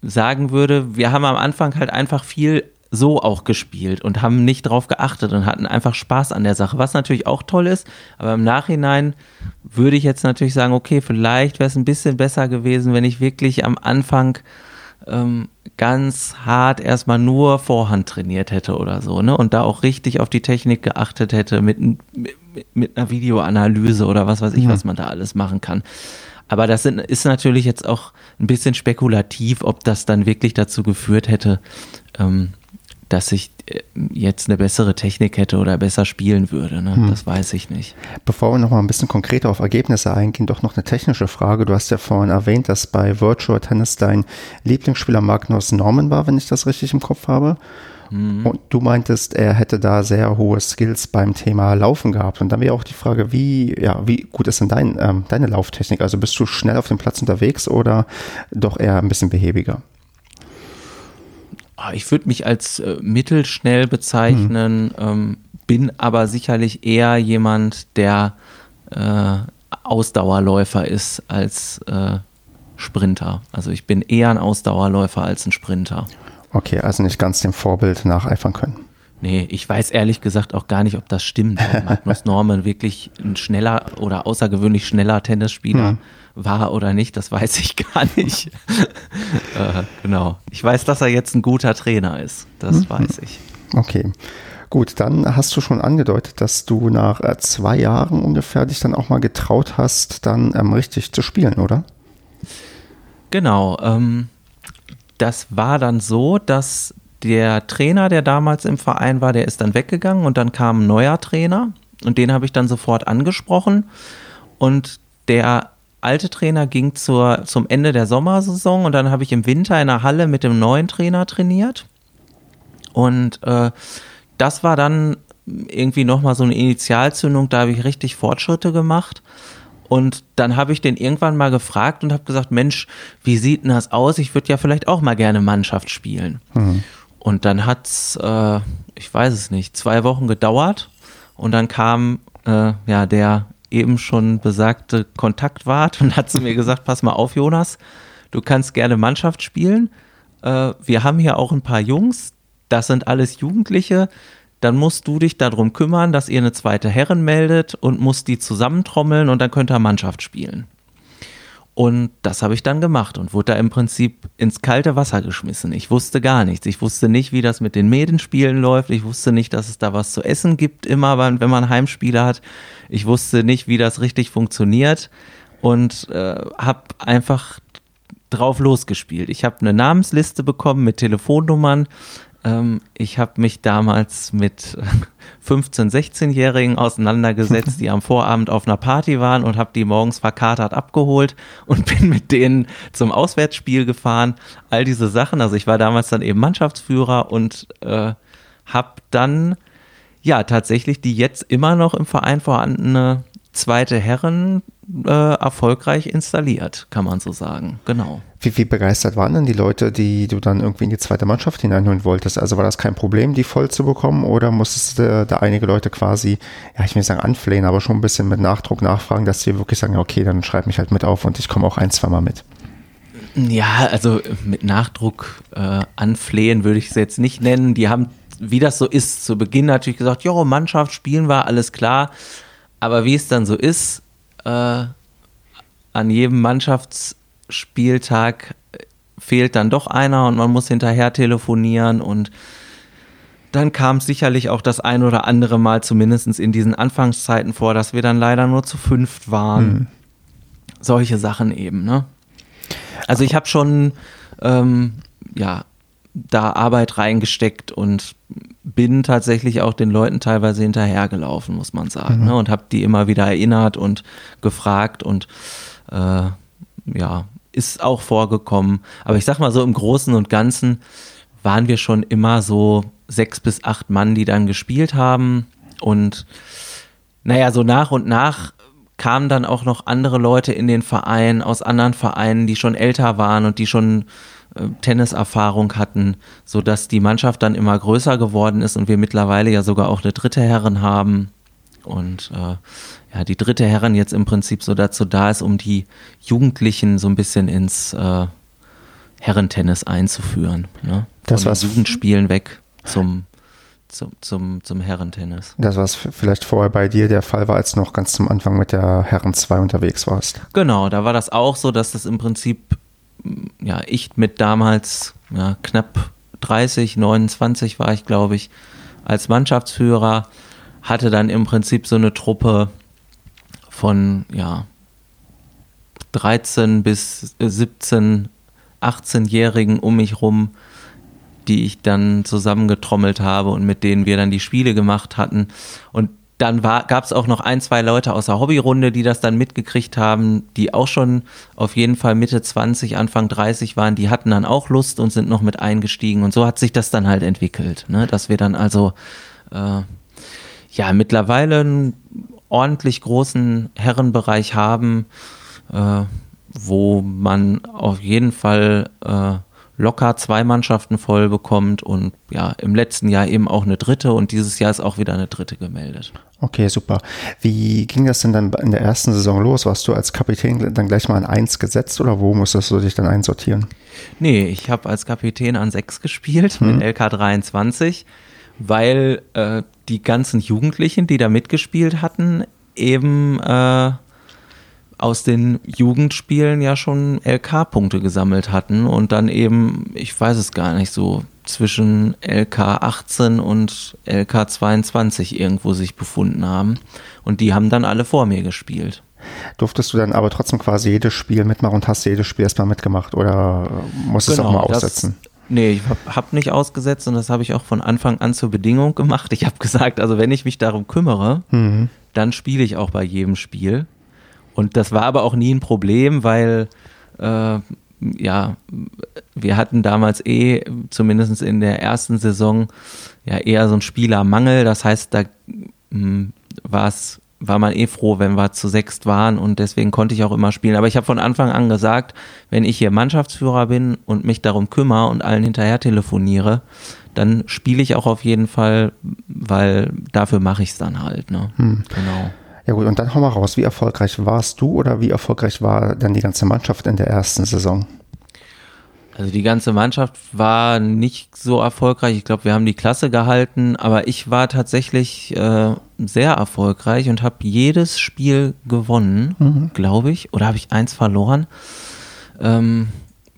S3: sagen würde, wir haben am Anfang halt einfach viel so auch gespielt und haben nicht drauf geachtet und hatten einfach Spaß an der Sache, was natürlich auch toll ist, aber im Nachhinein würde ich jetzt natürlich sagen, okay, vielleicht wäre es ein bisschen besser gewesen, wenn ich wirklich am Anfang ähm, ganz hart erstmal nur Vorhand trainiert hätte oder so, ne? Und da auch richtig auf die Technik geachtet hätte mit, mit, mit einer Videoanalyse oder was weiß ich, ja. was man da alles machen kann. Aber das sind, ist natürlich jetzt auch ein bisschen spekulativ, ob das dann wirklich dazu geführt hätte, ähm, dass ich äh, jetzt eine bessere Technik hätte oder besser spielen würde. Ne? Hm. Das weiß ich nicht.
S1: Bevor wir noch mal ein bisschen konkreter auf Ergebnisse eingehen, doch noch eine technische Frage. Du hast ja vorhin erwähnt, dass bei Virtual Tennis dein Lieblingsspieler Magnus Norman war, wenn ich das richtig im Kopf habe. Mhm. Und du meintest, er hätte da sehr hohe Skills beim Thema Laufen gehabt. Und dann wäre auch die Frage, wie, ja, wie gut ist denn dein, ähm, deine Lauftechnik? Also bist du schnell auf dem Platz unterwegs oder doch eher ein bisschen behäbiger?
S3: Ah, ich würde mich als äh, mittelschnell bezeichnen, mhm. ähm, bin aber sicherlich eher jemand, der äh, Ausdauerläufer ist als äh, Sprinter. Also ich bin eher ein Ausdauerläufer als ein Sprinter.
S1: Okay, also nicht ganz dem Vorbild nacheifern können.
S3: Nee, ich weiß ehrlich gesagt auch gar nicht, ob das stimmt. Magnus Norman wirklich ein schneller oder außergewöhnlich schneller Tennisspieler. Mhm war oder nicht, das weiß ich gar nicht. äh, genau. Ich weiß, dass er jetzt ein guter Trainer ist. Das mhm. weiß ich.
S1: Okay. Gut, dann hast du schon angedeutet, dass du nach äh, zwei Jahren ungefähr dich dann auch mal getraut hast, dann ähm, richtig zu spielen, oder?
S3: Genau. Ähm, das war dann so, dass der Trainer, der damals im Verein war, der ist dann weggegangen und dann kam ein neuer Trainer und den habe ich dann sofort angesprochen und der alte Trainer ging zur, zum Ende der Sommersaison und dann habe ich im Winter in der Halle mit dem neuen Trainer trainiert. Und äh, das war dann irgendwie nochmal so eine Initialzündung, da habe ich richtig Fortschritte gemacht. Und dann habe ich den irgendwann mal gefragt und habe gesagt, Mensch, wie sieht denn das aus? Ich würde ja vielleicht auch mal gerne Mannschaft spielen. Mhm. Und dann hat es, äh, ich weiß es nicht, zwei Wochen gedauert. Und dann kam äh, ja der eben schon besagte Kontaktwart und hat zu mir gesagt, pass mal auf, Jonas, du kannst gerne Mannschaft spielen. Äh, wir haben hier auch ein paar Jungs, das sind alles Jugendliche. Dann musst du dich darum kümmern, dass ihr eine zweite Herren meldet und musst die zusammentrommeln und dann könnt ihr Mannschaft spielen. Und das habe ich dann gemacht und wurde da im Prinzip ins kalte Wasser geschmissen. Ich wusste gar nichts. Ich wusste nicht, wie das mit den Medenspielen läuft. Ich wusste nicht, dass es da was zu essen gibt, immer wenn man Heimspiele hat. Ich wusste nicht, wie das richtig funktioniert und äh, habe einfach drauf losgespielt. Ich habe eine Namensliste bekommen mit Telefonnummern, ähm, ich habe mich damals mit 15-, 16-Jährigen auseinandergesetzt, die am Vorabend auf einer Party waren und habe die morgens verkatert abgeholt und bin mit denen zum Auswärtsspiel gefahren. All diese Sachen. Also ich war damals dann eben Mannschaftsführer und äh, habe dann ja tatsächlich die jetzt immer noch im Verein vorhandene zweite Herren äh, erfolgreich installiert, kann man so sagen. Genau.
S1: Wie, wie begeistert waren denn die Leute, die du dann irgendwie in die zweite Mannschaft hineinholen wolltest? Also war das kein Problem, die voll zu bekommen oder musstest du da einige Leute quasi, ja, ich will nicht sagen anflehen, aber schon ein bisschen mit Nachdruck nachfragen, dass sie wirklich sagen, okay, dann schreib mich halt mit auf und ich komme auch ein, zweimal mit?
S3: Ja, also mit Nachdruck äh, anflehen würde ich es jetzt nicht nennen. Die haben, wie das so ist, zu Beginn natürlich gesagt, jo, Mannschaft spielen war, alles klar. Aber wie es dann so ist, äh, an jedem Mannschaftsspieltag fehlt dann doch einer und man muss hinterher telefonieren und dann kam es sicherlich auch das ein oder andere Mal, zumindest in diesen Anfangszeiten vor, dass wir dann leider nur zu fünft waren. Mhm. Solche Sachen eben, ne? Also ich habe schon ähm, ja, da Arbeit reingesteckt und bin tatsächlich auch den Leuten teilweise hinterhergelaufen, muss man sagen. Mhm. Ne? Und habe die immer wieder erinnert und gefragt und äh, ja, ist auch vorgekommen. Aber ich sag mal so, im Großen und Ganzen waren wir schon immer so sechs bis acht Mann, die dann gespielt haben. Und naja, so nach und nach kamen dann auch noch andere Leute in den Verein aus anderen Vereinen, die schon älter waren und die schon äh, Tenniserfahrung hatten, sodass die Mannschaft dann immer größer geworden ist und wir mittlerweile ja sogar auch eine dritte Herren haben. Und äh, ja, die dritte Herren jetzt im Prinzip so dazu da ist, um die Jugendlichen so ein bisschen ins äh, Herrentennis einzuführen. Ne?
S1: Das war's.
S3: Jugendspielen weg zum, zum, zum, zum Herrentennis.
S1: Das, was vielleicht vorher bei dir der Fall war, als du noch ganz zum Anfang mit der Herren 2 unterwegs warst.
S3: Genau, da war das auch so, dass das im Prinzip, ja, ich mit damals ja, knapp 30, 29 war ich, glaube ich, als Mannschaftsführer, hatte dann im Prinzip so eine Truppe von, ja, 13 bis 17, 18-Jährigen um mich rum, die ich dann zusammengetrommelt habe und mit denen wir dann die Spiele gemacht hatten. Und dann gab es auch noch ein, zwei Leute aus der Hobbyrunde, die das dann mitgekriegt haben, die auch schon auf jeden Fall Mitte 20, Anfang 30 waren. Die hatten dann auch Lust und sind noch mit eingestiegen. Und so hat sich das dann halt entwickelt, ne? dass wir dann also äh, ja mittlerweile einen ordentlich großen Herrenbereich haben, äh, wo man auf jeden Fall äh, locker zwei Mannschaften voll bekommt und ja, im letzten Jahr eben auch eine dritte und dieses Jahr ist auch wieder eine dritte gemeldet.
S1: Okay, super. Wie ging das denn dann in der ersten Saison los? Warst du als Kapitän dann gleich mal an eins gesetzt oder wo musstest du dich dann einsortieren?
S3: Nee, ich habe als Kapitän an sechs gespielt hm. mit LK 23, weil äh, die ganzen Jugendlichen, die da mitgespielt hatten, eben äh, aus den Jugendspielen ja schon LK-Punkte gesammelt hatten und dann eben, ich weiß es gar nicht, so zwischen LK 18 und LK 22 irgendwo sich befunden haben. Und die haben dann alle vor mir gespielt.
S1: Durftest du dann aber trotzdem quasi jedes Spiel mitmachen und hast jedes Spiel erstmal mitgemacht oder musstest genau, du auch mal aussetzen?
S3: Das, nee, ich habe hab nicht ausgesetzt und das habe ich auch von Anfang an zur Bedingung gemacht. Ich habe gesagt, also wenn ich mich darum kümmere, mhm. dann spiele ich auch bei jedem Spiel. Und das war aber auch nie ein Problem, weil äh, ja, wir hatten damals eh, zumindest in der ersten Saison, ja eher so ein Spielermangel. Das heißt, da hm, war es war man eh froh, wenn wir zu sechst waren und deswegen konnte ich auch immer spielen. Aber ich habe von Anfang an gesagt, wenn ich hier Mannschaftsführer bin und mich darum kümmere und allen hinterher telefoniere, dann spiele ich auch auf jeden Fall, weil dafür mache ich es dann halt. Ne? Hm. Genau.
S1: Ja gut, und dann hau mal raus, wie erfolgreich warst du oder wie erfolgreich war dann die ganze Mannschaft in der ersten Saison?
S3: Also die ganze Mannschaft war nicht so erfolgreich. Ich glaube, wir haben die Klasse gehalten, aber ich war tatsächlich äh, sehr erfolgreich und habe jedes Spiel gewonnen, mhm. glaube ich. Oder habe ich eins verloren? Ähm,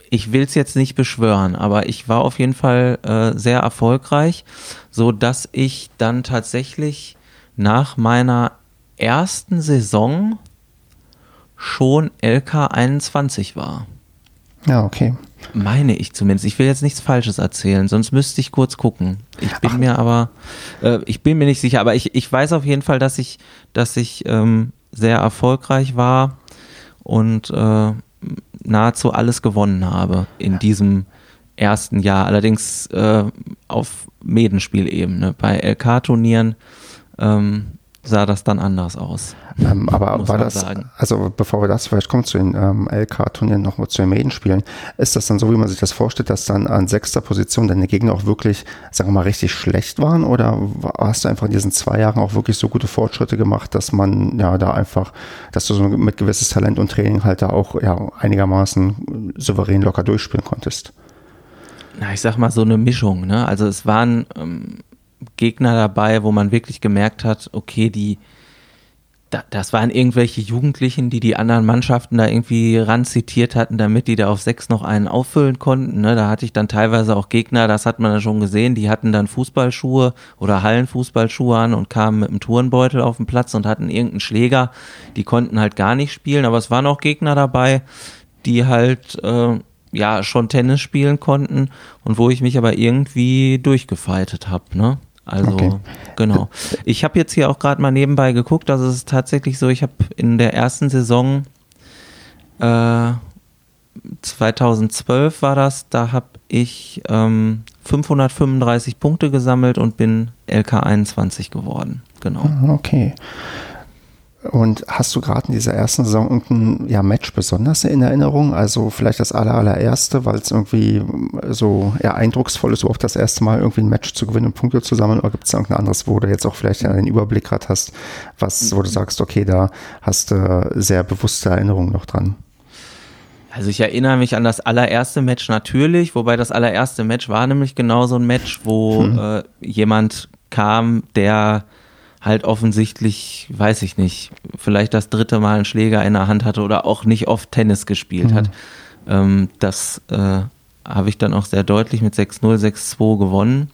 S3: ich will es jetzt nicht beschwören, aber ich war auf jeden Fall äh, sehr erfolgreich, so dass ich dann tatsächlich nach meiner ersten Saison schon LK 21 war.
S1: Ja, okay.
S3: Meine ich zumindest. Ich will jetzt nichts Falsches erzählen, sonst müsste ich kurz gucken. Ich bin Ach. mir aber, äh, ich bin mir nicht sicher, aber ich, ich weiß auf jeden Fall, dass ich, dass ich ähm, sehr erfolgreich war und äh, nahezu alles gewonnen habe in diesem ersten Jahr. Allerdings äh, auf Medenspielebene. Bei LK-Turnieren ähm, sah das dann anders aus.
S1: Ähm, aber war das, sagen. also bevor wir das vielleicht kommen zu den ähm, LK-Turnieren noch mal zu den Medenspielen, ist das dann so, wie man sich das vorstellt, dass dann an sechster Position deine Gegner auch wirklich, sagen wir mal, richtig schlecht waren? Oder hast du einfach in diesen zwei Jahren auch wirklich so gute Fortschritte gemacht, dass man ja da einfach, dass du so mit gewisses Talent und Training halt da auch ja einigermaßen souverän locker durchspielen konntest?
S3: Na, ich sag mal so eine Mischung, ne? Also es waren ähm Gegner dabei, wo man wirklich gemerkt hat, okay, die, da, das waren irgendwelche Jugendlichen, die die anderen Mannschaften da irgendwie ranzitiert hatten, damit die da auf sechs noch einen auffüllen konnten. Ne? Da hatte ich dann teilweise auch Gegner, das hat man ja schon gesehen, die hatten dann Fußballschuhe oder Hallenfußballschuhe an und kamen mit einem Turnbeutel auf den Platz und hatten irgendeinen Schläger. Die konnten halt gar nicht spielen, aber es waren auch Gegner dabei, die halt äh, ja schon Tennis spielen konnten und wo ich mich aber irgendwie durchgefeitet habe. Ne? Also okay. genau. Ich habe jetzt hier auch gerade mal nebenbei geguckt, also es ist tatsächlich so, ich habe in der ersten Saison äh, 2012 war das, da habe ich ähm, 535 Punkte gesammelt und bin LK 21 geworden. Genau.
S1: Ah, okay. Und hast du gerade in dieser ersten Saison irgendein ja, Match besonders in Erinnerung? Also vielleicht das aller, allererste, weil es irgendwie so eher eindrucksvoll ist, überhaupt das erste Mal irgendwie ein Match zu gewinnen und Punkte zu sammeln? Oder gibt es irgendein anderes, wo du jetzt auch vielleicht den Überblick gerade hast, was, wo du sagst, okay, da hast du sehr bewusste Erinnerungen noch dran?
S3: Also ich erinnere mich an das allererste Match natürlich, wobei das allererste Match war nämlich genau so ein Match, wo hm. äh, jemand kam, der halt offensichtlich, weiß ich nicht, vielleicht das dritte Mal einen Schläger in der Hand hatte oder auch nicht oft Tennis gespielt mhm. hat. Ähm, das äh, habe ich dann auch sehr deutlich mit 6-0, 6-2 gewonnen.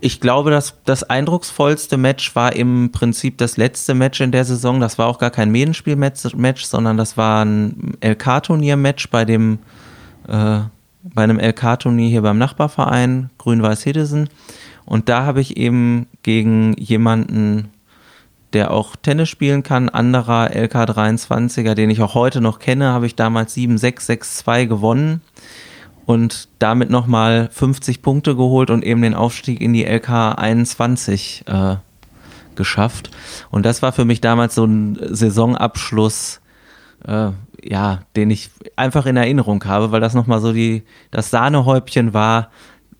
S3: Ich glaube, dass das eindrucksvollste Match war im Prinzip das letzte Match in der Saison. Das war auch gar kein Medenspiel-Match, sondern das war ein LK-Turnier-Match bei dem äh, bei einem LK-Turnier hier beim Nachbarverein Grün-Weiß Hedesen. Und da habe ich eben gegen jemanden, der auch Tennis spielen kann, anderer LK23er, den ich auch heute noch kenne, habe ich damals 7-6, 6-2 gewonnen und damit nochmal 50 Punkte geholt und eben den Aufstieg in die LK 21 äh, geschafft. Und das war für mich damals so ein Saisonabschluss, äh, ja, den ich einfach in Erinnerung habe, weil das nochmal so die, das Sahnehäubchen war,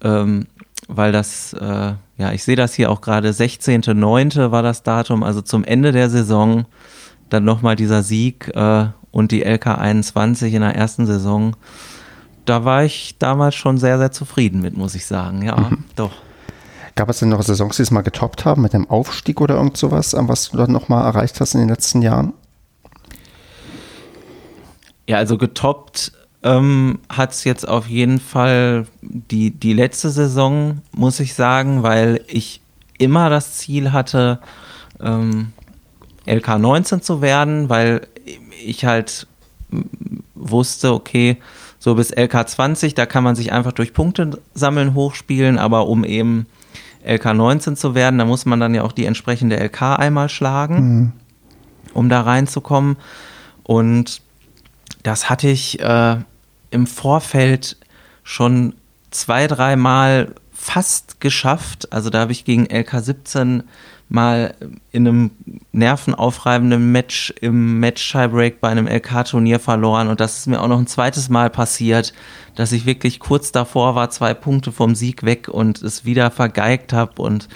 S3: ähm, weil das, äh, ja, ich sehe das hier auch gerade, 16.09. war das Datum, also zum Ende der Saison, dann nochmal dieser Sieg äh, und die LK 21 in der ersten Saison. Da war ich damals schon sehr, sehr zufrieden mit, muss ich sagen. Ja, mhm. doch.
S1: Gab es denn noch Saisons, die es mal getoppt haben mit dem Aufstieg oder irgend sowas, was du dann nochmal erreicht hast in den letzten Jahren?
S3: Ja, also getoppt ähm, hat es jetzt auf jeden Fall die, die letzte Saison, muss ich sagen, weil ich immer das Ziel hatte, ähm, LK 19 zu werden, weil ich halt wusste, okay, so bis LK 20, da kann man sich einfach durch Punkte sammeln hochspielen, aber um eben LK 19 zu werden, da muss man dann ja auch die entsprechende LK einmal schlagen, mhm. um da reinzukommen. Und das hatte ich äh, im Vorfeld schon zwei, dreimal fast geschafft. Also da habe ich gegen LK 17 mal in einem nervenaufreibenden Match im Match-Tiebreak bei einem LK-Turnier verloren. Und das ist mir auch noch ein zweites Mal passiert, dass ich wirklich kurz davor war, zwei Punkte vom Sieg weg und es wieder vergeigt habe. Und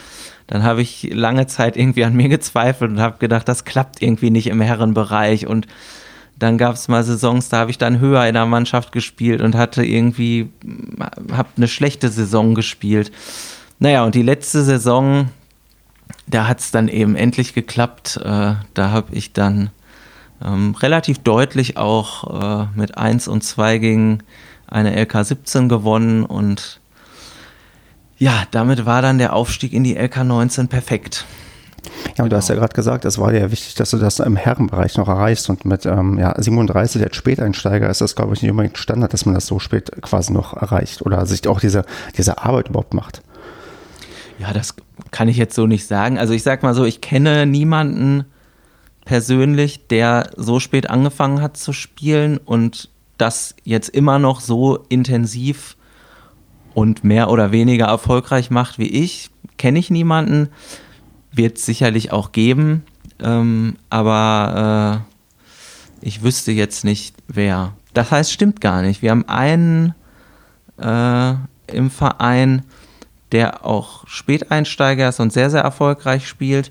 S3: dann habe ich lange Zeit irgendwie an mir gezweifelt und habe gedacht, das klappt irgendwie nicht im Herrenbereich. Und dann gab es mal Saisons, da habe ich dann höher in der Mannschaft gespielt und hatte irgendwie, habe eine schlechte Saison gespielt. Naja, und die letzte Saison, da hat es dann eben endlich geklappt. Äh, da habe ich dann ähm, relativ deutlich auch äh, mit 1 und 2 gegen eine LK 17 gewonnen und ja, damit war dann der Aufstieg in die LK 19 perfekt.
S1: Ja, und du hast ja genau. gerade gesagt, es war dir ja wichtig, dass du das im Herrenbereich noch erreichst. Und mit ähm, ja, 37 als Späteinsteiger ist das, glaube ich, nicht unbedingt Standard, dass man das so spät quasi noch erreicht oder sich auch diese, diese Arbeit überhaupt macht.
S3: Ja, das kann ich jetzt so nicht sagen. Also ich sag mal so, ich kenne niemanden persönlich, der so spät angefangen hat zu spielen und das jetzt immer noch so intensiv und mehr oder weniger erfolgreich macht wie ich. Kenne ich niemanden wird es sicherlich auch geben, ähm, aber äh, ich wüsste jetzt nicht, wer. Das heißt, stimmt gar nicht. Wir haben einen äh, im Verein, der auch Späteinsteiger ist und sehr, sehr erfolgreich spielt.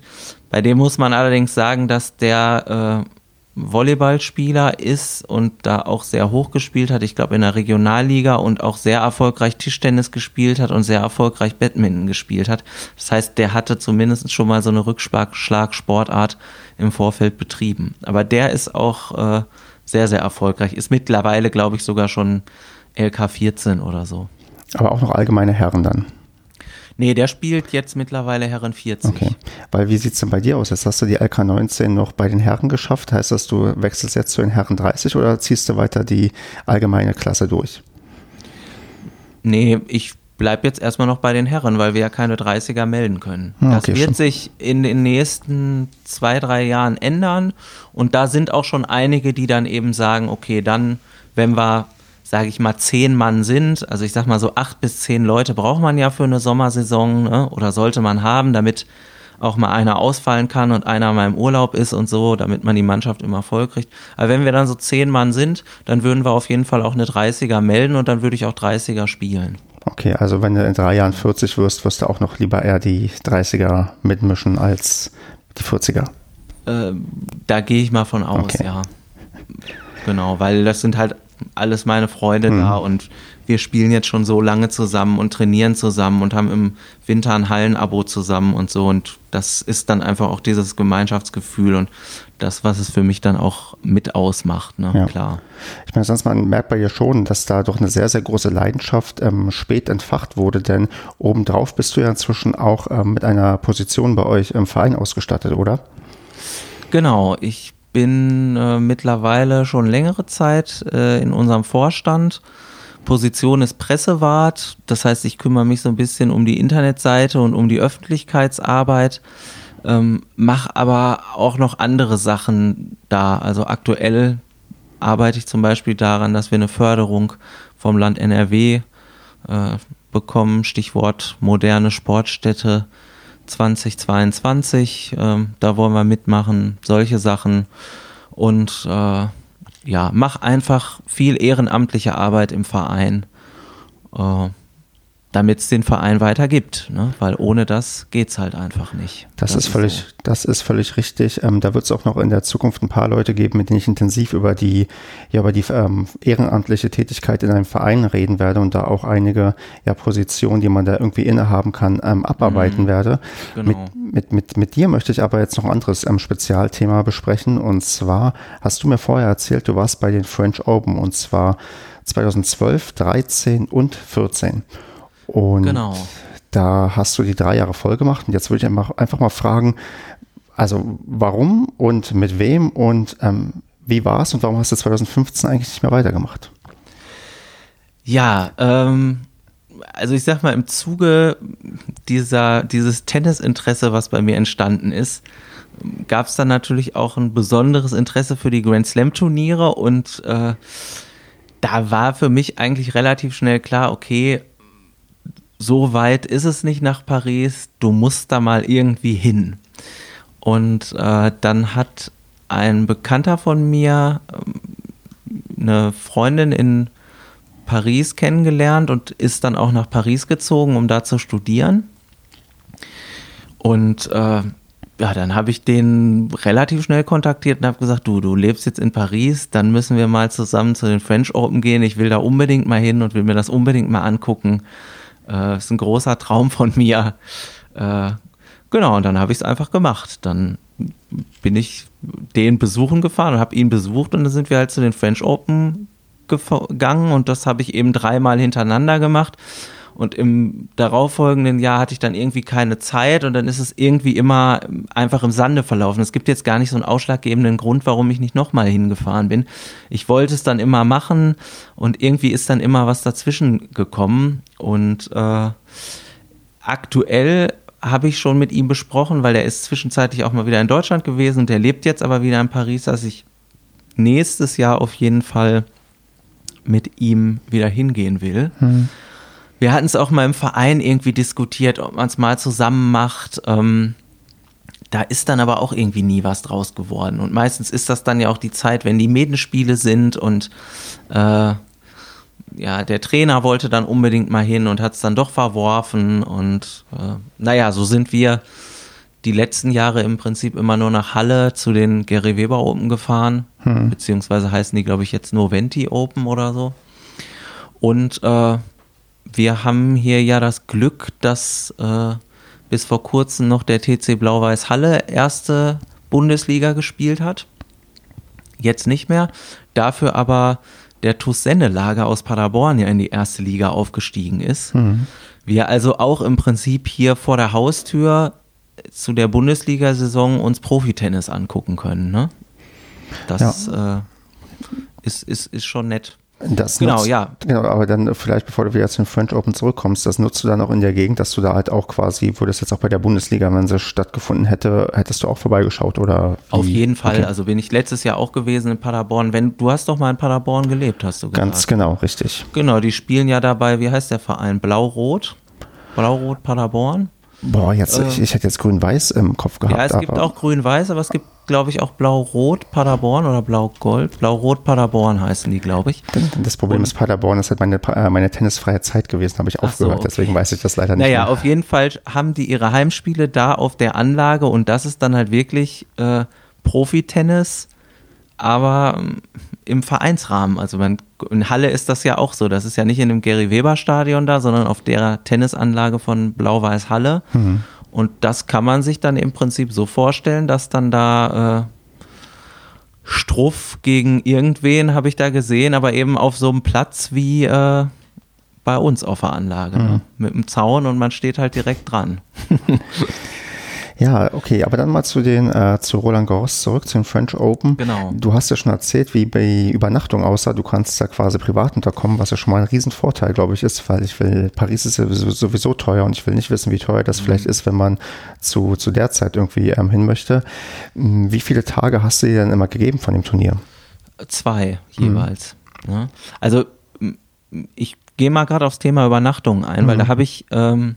S3: Bei dem muss man allerdings sagen, dass der äh, Volleyballspieler ist und da auch sehr hoch gespielt hat. Ich glaube in der Regionalliga und auch sehr erfolgreich Tischtennis gespielt hat und sehr erfolgreich Badminton gespielt hat. Das heißt, der hatte zumindest schon mal so eine Rückschlagsportart im Vorfeld betrieben. Aber der ist auch äh, sehr, sehr erfolgreich. Ist mittlerweile, glaube ich, sogar schon LK 14 oder so.
S1: Aber auch noch allgemeine Herren dann.
S3: Nee, der spielt jetzt mittlerweile Herren 40.
S1: Okay. Weil wie sieht es denn bei dir aus? Jetzt hast du die LK 19 noch bei den Herren geschafft. Heißt das, du wechselst jetzt zu den Herren 30 oder ziehst du weiter die allgemeine Klasse durch?
S3: Nee, ich bleibe jetzt erstmal noch bei den Herren, weil wir ja keine 30er melden können. Ah, okay, das wird schon. sich in den nächsten zwei, drei Jahren ändern. Und da sind auch schon einige, die dann eben sagen, okay, dann, wenn wir sage ich mal, zehn Mann sind, also ich sag mal so acht bis zehn Leute braucht man ja für eine Sommersaison ne? oder sollte man haben, damit auch mal einer ausfallen kann und einer mal im Urlaub ist und so, damit man die Mannschaft immer voll kriegt. Aber wenn wir dann so zehn Mann sind, dann würden wir auf jeden Fall auch eine 30er melden und dann würde ich auch 30er spielen.
S1: Okay, also wenn du in drei Jahren 40 wirst, wirst du auch noch lieber eher die 30er mitmischen als die 40er.
S3: Äh, da gehe ich mal von aus, okay. ja. Genau, weil das sind halt alles meine Freunde hm. da und wir spielen jetzt schon so lange zusammen und trainieren zusammen und haben im Winter ein Hallenabo zusammen und so. Und das ist dann einfach auch dieses Gemeinschaftsgefühl und das, was es für mich dann auch mit ausmacht, ne? Ja. klar.
S1: Ich meine, sonst man merkt bei ihr schon, dass da doch eine sehr, sehr große Leidenschaft ähm, spät entfacht wurde, denn obendrauf bist du ja inzwischen auch ähm, mit einer Position bei euch im Verein ausgestattet, oder?
S3: Genau, ich bin äh, mittlerweile schon längere Zeit äh, in unserem Vorstand Position ist Pressewart. Das heißt, ich kümmere mich so ein bisschen um die Internetseite und um die Öffentlichkeitsarbeit, ähm, mache aber auch noch andere Sachen da. Also aktuell arbeite ich zum Beispiel daran, dass wir eine Förderung vom Land NRW äh, bekommen. Stichwort moderne Sportstätte 2022. Ähm, da wollen wir mitmachen, solche Sachen. Und äh, ja, mach einfach viel ehrenamtliche Arbeit im Verein, äh, damit es den Verein weiter gibt, ne? weil ohne das geht es halt einfach nicht.
S1: Das, das ist, völlig, so. das ist völlig richtig. Ähm, da wird es auch noch in der Zukunft ein paar Leute geben, mit denen ich intensiv über die, ja, über die ähm, ehrenamtliche Tätigkeit in einem Verein reden werde und da auch einige ja, Positionen, die man da irgendwie innehaben kann, ähm, abarbeiten mhm. werde. Genau. Mit, mit, mit, mit dir möchte ich aber jetzt noch ein anderes ähm, Spezialthema besprechen. Und zwar hast du mir vorher erzählt, du warst bei den French Open und zwar 2012, 13 und 14. Und genau. da hast du die drei Jahre voll gemacht. Und jetzt würde ich einfach mal fragen, also warum und mit wem und ähm, wie war es und warum hast du 2015 eigentlich nicht mehr weitergemacht?
S3: Ja, ähm, also ich sag mal, im Zuge dieser, dieses Tennisinteresse, was bei mir entstanden ist, gab es dann natürlich auch ein besonderes Interesse für die Grand Slam Turniere und äh, da war für mich eigentlich relativ schnell klar, okay, so weit ist es nicht nach Paris, du musst da mal irgendwie hin. Und äh, dann hat ein Bekannter von mir ähm, eine Freundin in Paris kennengelernt und ist dann auch nach Paris gezogen, um da zu studieren. Und äh, ja, dann habe ich den relativ schnell kontaktiert und habe gesagt, du, du lebst jetzt in Paris, dann müssen wir mal zusammen zu den French Open gehen. Ich will da unbedingt mal hin und will mir das unbedingt mal angucken. Äh, ist ein großer Traum von mir. Äh, genau, und dann habe ich es einfach gemacht. Dann bin ich den besuchen gefahren und habe ihn besucht und dann sind wir halt zu den French Open gegangen und das habe ich eben dreimal hintereinander gemacht. Und im darauffolgenden Jahr hatte ich dann irgendwie keine Zeit und dann ist es irgendwie immer einfach im Sande verlaufen. Es gibt jetzt gar nicht so einen ausschlaggebenden Grund, warum ich nicht nochmal hingefahren bin. Ich wollte es dann immer machen und irgendwie ist dann immer was dazwischen gekommen. Und äh, aktuell habe ich schon mit ihm besprochen, weil er ist zwischenzeitlich auch mal wieder in Deutschland gewesen und der lebt jetzt aber wieder in Paris, dass ich nächstes Jahr auf jeden Fall mit ihm wieder hingehen will. Hm. Wir hatten es auch mal im Verein irgendwie diskutiert, ob man es mal zusammen macht. Ähm, da ist dann aber auch irgendwie nie was draus geworden. Und meistens ist das dann ja auch die Zeit, wenn die Medenspiele sind und äh, ja, der Trainer wollte dann unbedingt mal hin und hat es dann doch verworfen. Und äh, naja, so sind wir die letzten Jahre im Prinzip immer nur nach Halle zu den Gary Weber Open gefahren. Hm. Beziehungsweise heißen die, glaube ich, jetzt nur Venti Open oder so. Und äh, wir haben hier ja das Glück, dass äh, bis vor kurzem noch der TC Blau-Weiß Halle erste Bundesliga gespielt hat. Jetzt nicht mehr. Dafür aber der TuS Sennelager aus Paderborn ja in die erste Liga aufgestiegen ist. Mhm. Wir also auch im Prinzip hier vor der Haustür zu der Bundesliga-Saison uns Profitennis angucken können. Ne? Das ja. äh, ist, ist, ist schon nett.
S1: Das genau, nutzt, ja. Genau, aber dann vielleicht, bevor du wieder zu den French Open zurückkommst, das nutzt du dann auch in der Gegend, dass du da halt auch quasi, wo das jetzt auch bei der Bundesliga, wenn sie stattgefunden hätte, hättest du auch vorbeigeschaut oder?
S3: Wie? Auf jeden Fall. Okay. Also bin ich letztes Jahr auch gewesen in Paderborn. Wenn du hast doch mal in Paderborn gelebt, hast du
S1: gesagt. Ganz genau, richtig.
S3: Genau, die spielen ja dabei, wie heißt der Verein? Blau-Rot? Blau-Rot Paderborn?
S1: Boah, jetzt, äh, ich, ich hätte jetzt grün-weiß im Kopf gehabt.
S3: Ja, es gibt auch grün-weiß, aber es gibt, glaube ich, auch blau-rot Paderborn oder blau-gold. Blau-rot Paderborn heißen die, glaube ich.
S1: Das Problem Und, ist, Paderborn ist halt meine, äh, meine tennisfreie Zeit gewesen, habe ich aufgehört, so, okay. deswegen weiß ich das leider nicht.
S3: Naja, mehr. auf jeden Fall haben die ihre Heimspiele da auf der Anlage und das ist dann halt wirklich äh, Profi-Tennis, aber ähm, im Vereinsrahmen. Also man, in Halle ist das ja auch so. Das ist ja nicht in dem Gary Weber Stadion da, sondern auf der Tennisanlage von Blau-Weiß Halle. Mhm. Und das kann man sich dann im Prinzip so vorstellen, dass dann da äh, Struff gegen irgendwen habe ich da gesehen, aber eben auf so einem Platz wie äh, bei uns auf der Anlage. Ne? Mhm. Ne? Mit einem Zaun und man steht halt direkt dran.
S1: Ja, okay, aber dann mal zu den äh, zu Roland Garros zurück, zu den French Open.
S3: Genau.
S1: Du hast ja schon erzählt, wie bei Übernachtung aussah. Du kannst da quasi privat unterkommen, was ja schon mal ein Riesenvorteil, glaube ich, ist, weil ich will, Paris ist ja sowieso teuer und ich will nicht wissen, wie teuer das mhm. vielleicht ist, wenn man zu, zu der Zeit irgendwie ähm, hin möchte. Hm, wie viele Tage hast du dir denn immer gegeben von dem Turnier?
S3: Zwei jeweils. Mhm. Ja. Also ich gehe mal gerade aufs Thema Übernachtung ein, mhm. weil da habe ich ähm,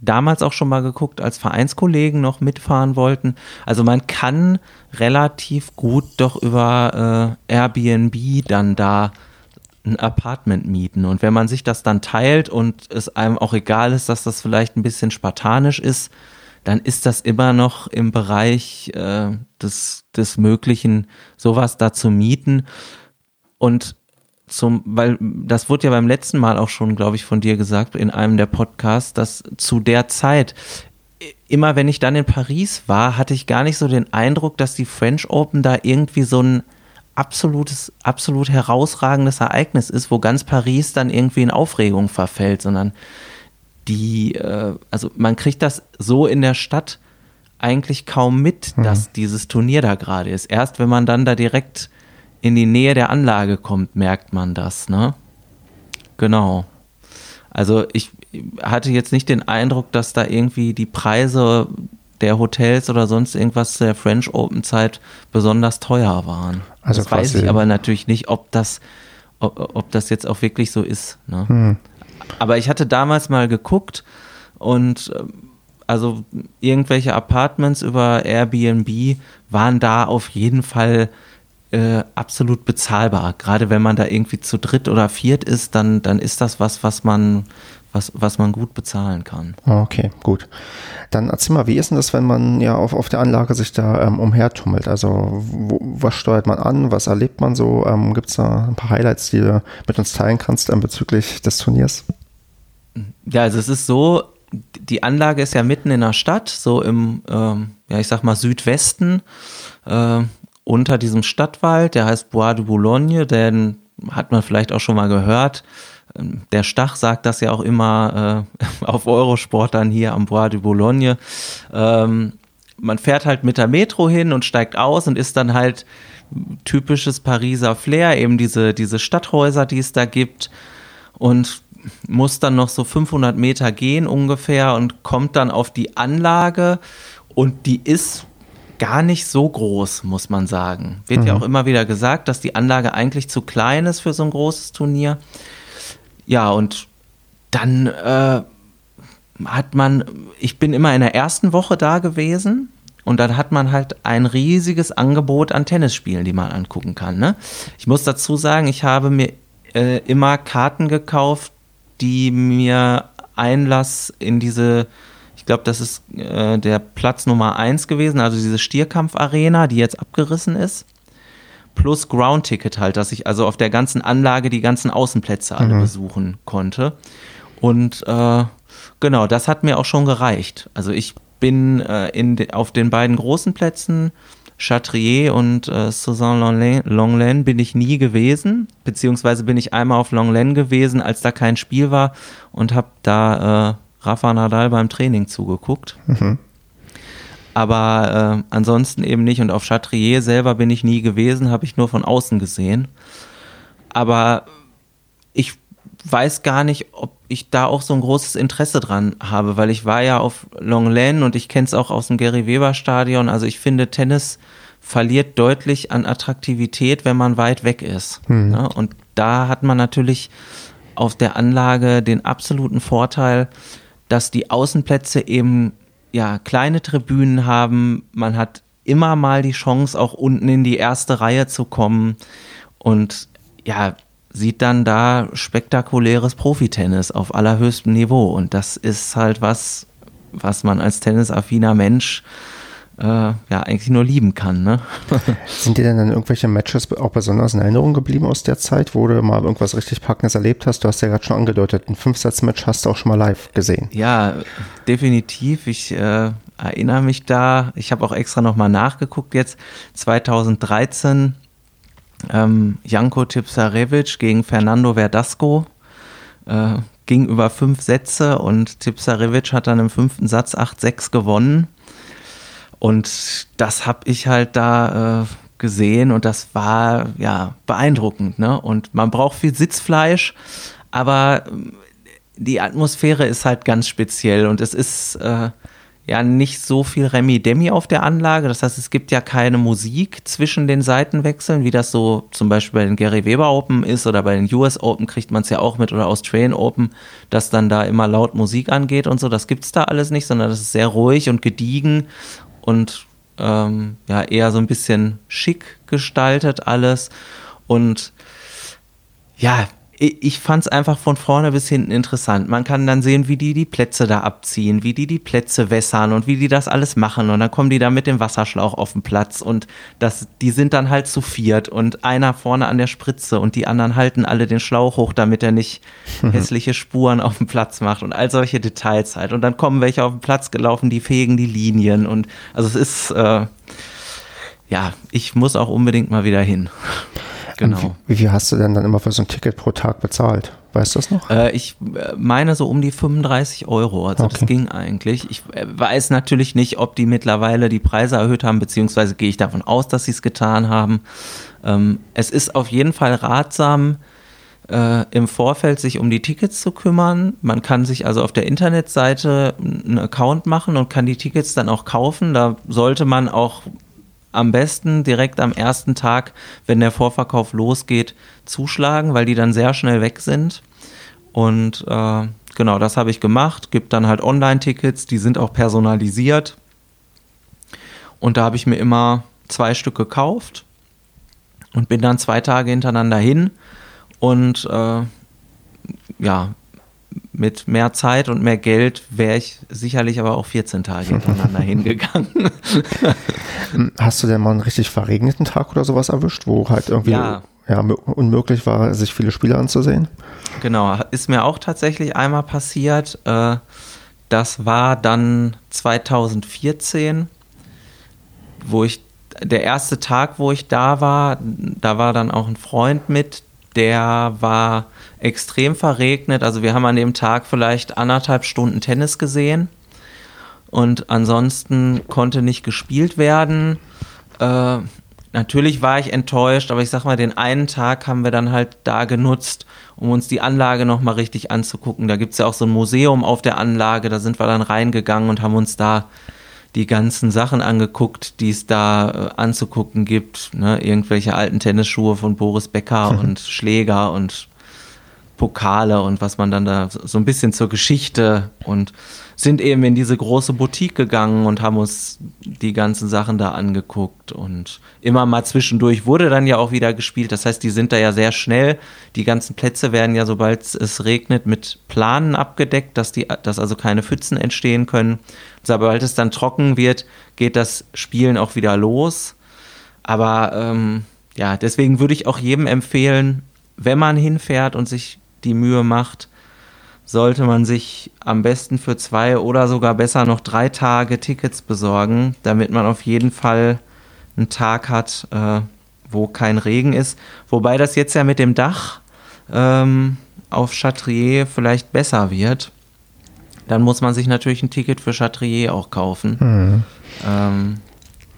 S3: damals auch schon mal geguckt, als Vereinskollegen noch mitfahren wollten. Also man kann relativ gut doch über äh, Airbnb dann da ein Apartment mieten. Und wenn man sich das dann teilt und es einem auch egal ist, dass das vielleicht ein bisschen spartanisch ist, dann ist das immer noch im Bereich äh, des, des Möglichen, sowas da zu mieten. Und zum, weil das wurde ja beim letzten Mal auch schon, glaube ich, von dir gesagt in einem der Podcasts, dass zu der Zeit immer wenn ich dann in Paris war, hatte ich gar nicht so den Eindruck, dass die French Open da irgendwie so ein absolutes, absolut herausragendes Ereignis ist, wo ganz Paris dann irgendwie in Aufregung verfällt, sondern die, äh, also man kriegt das so in der Stadt eigentlich kaum mit, dass dieses Turnier da gerade ist. Erst wenn man dann da direkt in die Nähe der Anlage kommt, merkt man das, ne? Genau. Also ich hatte jetzt nicht den Eindruck, dass da irgendwie die Preise der Hotels oder sonst irgendwas der French Open Zeit besonders teuer waren. Also das weiß ich aber natürlich nicht, ob das, ob, ob das jetzt auch wirklich so ist. Ne? Hm. Aber ich hatte damals mal geguckt und ähm, also irgendwelche Apartments über Airbnb waren da auf jeden Fall äh, absolut bezahlbar. Gerade wenn man da irgendwie zu dritt oder viert ist, dann, dann ist das was, was man, was, was man gut bezahlen kann.
S1: Okay, gut. Dann erzähl mal, wie ist denn das, wenn man ja auf, auf der Anlage sich da ähm, umhertummelt? Also wo, was steuert man an? Was erlebt man so? Ähm, Gibt es da ein paar Highlights, die du mit uns teilen kannst ähm, bezüglich des Turniers?
S3: Ja, also es ist so, die Anlage ist ja mitten in der Stadt, so im, ähm, ja, ich sag mal Südwesten. Äh, unter diesem Stadtwald, der heißt Bois de Boulogne, den hat man vielleicht auch schon mal gehört. Ähm, der Stach sagt das ja auch immer äh, auf Eurosport dann hier am Bois de Boulogne. Ähm, man fährt halt mit der Metro hin und steigt aus und ist dann halt typisches Pariser Flair, eben diese, diese Stadthäuser, die es da gibt und muss dann noch so 500 Meter gehen ungefähr und kommt dann auf die Anlage und die ist gar nicht so groß, muss man sagen. Wird mhm. ja auch immer wieder gesagt, dass die Anlage eigentlich zu klein ist für so ein großes Turnier. Ja, und dann äh, hat man, ich bin immer in der ersten Woche da gewesen und dann hat man halt ein riesiges Angebot an Tennisspielen, die man angucken kann. Ne? Ich muss dazu sagen, ich habe mir äh, immer Karten gekauft, die mir Einlass in diese ich glaube, das ist äh, der Platz Nummer 1 gewesen, also diese Stierkampf-Arena, die jetzt abgerissen ist. Plus Ground-Ticket halt, dass ich also auf der ganzen Anlage die ganzen Außenplätze alle mhm. besuchen konnte. Und äh, genau, das hat mir auch schon gereicht. Also ich bin äh, in de, auf den beiden großen Plätzen, Chatrier und äh, Sauzon-Longlen, bin ich nie gewesen. Beziehungsweise bin ich einmal auf Longlen gewesen, als da kein Spiel war und habe da äh, Rafa Nadal beim Training zugeguckt. Mhm. Aber äh, ansonsten eben nicht. Und auf Chatrier selber bin ich nie gewesen, habe ich nur von außen gesehen. Aber ich weiß gar nicht, ob ich da auch so ein großes Interesse dran habe, weil ich war ja auf Longlen und ich kenne es auch aus dem Gary Weber Stadion. Also ich finde, Tennis verliert deutlich an Attraktivität, wenn man weit weg ist. Hm. Ja, und da hat man natürlich auf der Anlage den absoluten Vorteil, dass die Außenplätze eben ja kleine Tribünen haben. Man hat immer mal die Chance, auch unten in die erste Reihe zu kommen und ja, sieht dann da spektakuläres Profitennis auf allerhöchstem Niveau. Und das ist halt was, was man als tennisaffiner Mensch äh, ja eigentlich nur lieben kann. Ne?
S1: Sind dir denn dann irgendwelche Matches auch besonders in Erinnerung geblieben aus der Zeit, wo du mal irgendwas richtig Packendes erlebt hast? Du hast ja gerade schon angedeutet, ein Fünfsatz-Match hast du auch schon mal live gesehen.
S3: Ja, definitiv. Ich äh, erinnere mich da. Ich habe auch extra nochmal nachgeguckt jetzt. 2013 ähm, Janko Tipsarevic gegen Fernando Verdasco. Äh, ging über fünf Sätze und Tipsarevic hat dann im fünften Satz 8-6 gewonnen. Und das habe ich halt da äh, gesehen und das war ja beeindruckend. Ne? Und man braucht viel Sitzfleisch, aber ähm, die Atmosphäre ist halt ganz speziell und es ist äh, ja nicht so viel Remi-Demi auf der Anlage. Das heißt, es gibt ja keine Musik zwischen den Seitenwechseln, wie das so zum Beispiel bei den Gary Weber Open ist oder bei den US Open kriegt man es ja auch mit oder Australian Open, dass dann da immer laut Musik angeht und so. Das gibt es da alles nicht, sondern das ist sehr ruhig und gediegen und ähm, ja eher so ein bisschen schick gestaltet alles. Und ja, ich fand es einfach von vorne bis hinten interessant. Man kann dann sehen, wie die die Plätze da abziehen, wie die die Plätze wässern und wie die das alles machen. Und dann kommen die da mit dem Wasserschlauch auf den Platz und das, die sind dann halt zu viert und einer vorne an der Spritze und die anderen halten alle den Schlauch hoch, damit er nicht hässliche Spuren auf dem Platz macht und all solche Details halt. Und dann kommen welche auf den Platz gelaufen, die fegen die Linien und also es ist, äh, ja, ich muss auch unbedingt mal wieder hin.
S1: Genau. Wie, wie, viel hast du denn dann immer für so ein Ticket pro Tag bezahlt? Weißt du das noch?
S3: Äh, ich äh, meine so um die 35 Euro. Also okay. das ging eigentlich. Ich äh, weiß natürlich nicht, ob die mittlerweile die Preise erhöht haben, beziehungsweise gehe ich davon aus, dass sie es getan haben. Ähm, es ist auf jeden Fall ratsam, äh, im Vorfeld sich um die Tickets zu kümmern. Man kann sich also auf der Internetseite einen Account machen und kann die Tickets dann auch kaufen. Da sollte man auch am besten direkt am ersten Tag, wenn der Vorverkauf losgeht, zuschlagen, weil die dann sehr schnell weg sind. Und äh, genau, das habe ich gemacht. Gibt dann halt Online-Tickets, die sind auch personalisiert. Und da habe ich mir immer zwei Stück gekauft und bin dann zwei Tage hintereinander hin. Und äh, ja, mit mehr Zeit und mehr Geld wäre ich sicherlich aber auch 14 Tage hintereinander hingegangen.
S1: Hast du denn mal einen richtig verregneten Tag oder sowas erwischt, wo halt irgendwie ja. Ja, unmöglich war, sich viele Spiele anzusehen?
S3: Genau, ist mir auch tatsächlich einmal passiert. Äh, das war dann 2014, wo ich der erste Tag, wo ich da war, da war dann auch ein Freund mit, der war extrem verregnet. Also wir haben an dem Tag vielleicht anderthalb Stunden Tennis gesehen und ansonsten konnte nicht gespielt werden. Äh, natürlich war ich enttäuscht, aber ich sag mal, den einen Tag haben wir dann halt da genutzt, um uns die Anlage nochmal richtig anzugucken. Da gibt es ja auch so ein Museum auf der Anlage, da sind wir dann reingegangen und haben uns da die ganzen Sachen angeguckt, die es da äh, anzugucken gibt. Ne? Irgendwelche alten Tennisschuhe von Boris Becker mhm. und Schläger und Pokale und was man dann da so ein bisschen zur Geschichte und sind eben in diese große Boutique gegangen und haben uns die ganzen Sachen da angeguckt und immer mal zwischendurch wurde dann ja auch wieder gespielt. Das heißt, die sind da ja sehr schnell. Die ganzen Plätze werden ja, sobald es regnet, mit Planen abgedeckt, dass die, dass also keine Pfützen entstehen können. Sobald es dann trocken wird, geht das Spielen auch wieder los. Aber ähm, ja, deswegen würde ich auch jedem empfehlen, wenn man hinfährt und sich die Mühe macht, sollte man sich am besten für zwei oder sogar besser noch drei Tage Tickets besorgen, damit man auf jeden Fall einen Tag hat, äh, wo kein Regen ist. Wobei das jetzt ja mit dem Dach ähm, auf Chatrier vielleicht besser wird. Dann muss man sich natürlich ein Ticket für Chatrier auch kaufen. Mhm. Ähm,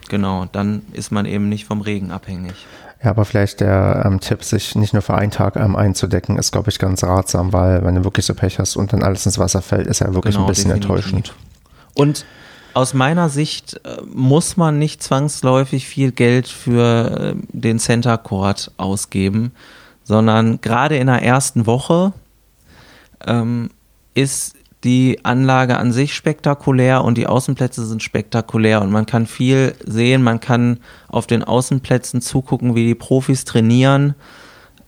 S3: genau, dann ist man eben nicht vom Regen abhängig.
S1: Ja, aber vielleicht der ähm, Tipp, sich nicht nur für einen Tag ähm, einzudecken, ist, glaube ich, ganz ratsam, weil wenn du wirklich so Pech hast und dann alles ins Wasser fällt, ist ja wirklich genau, ein bisschen definitiv. enttäuschend.
S3: Und aus meiner Sicht äh, muss man nicht zwangsläufig viel Geld für äh, den Center Court ausgeben, sondern gerade in der ersten Woche ähm, ist die Anlage an sich spektakulär und die Außenplätze sind spektakulär und man kann viel sehen, man kann auf den Außenplätzen zugucken, wie die Profis trainieren.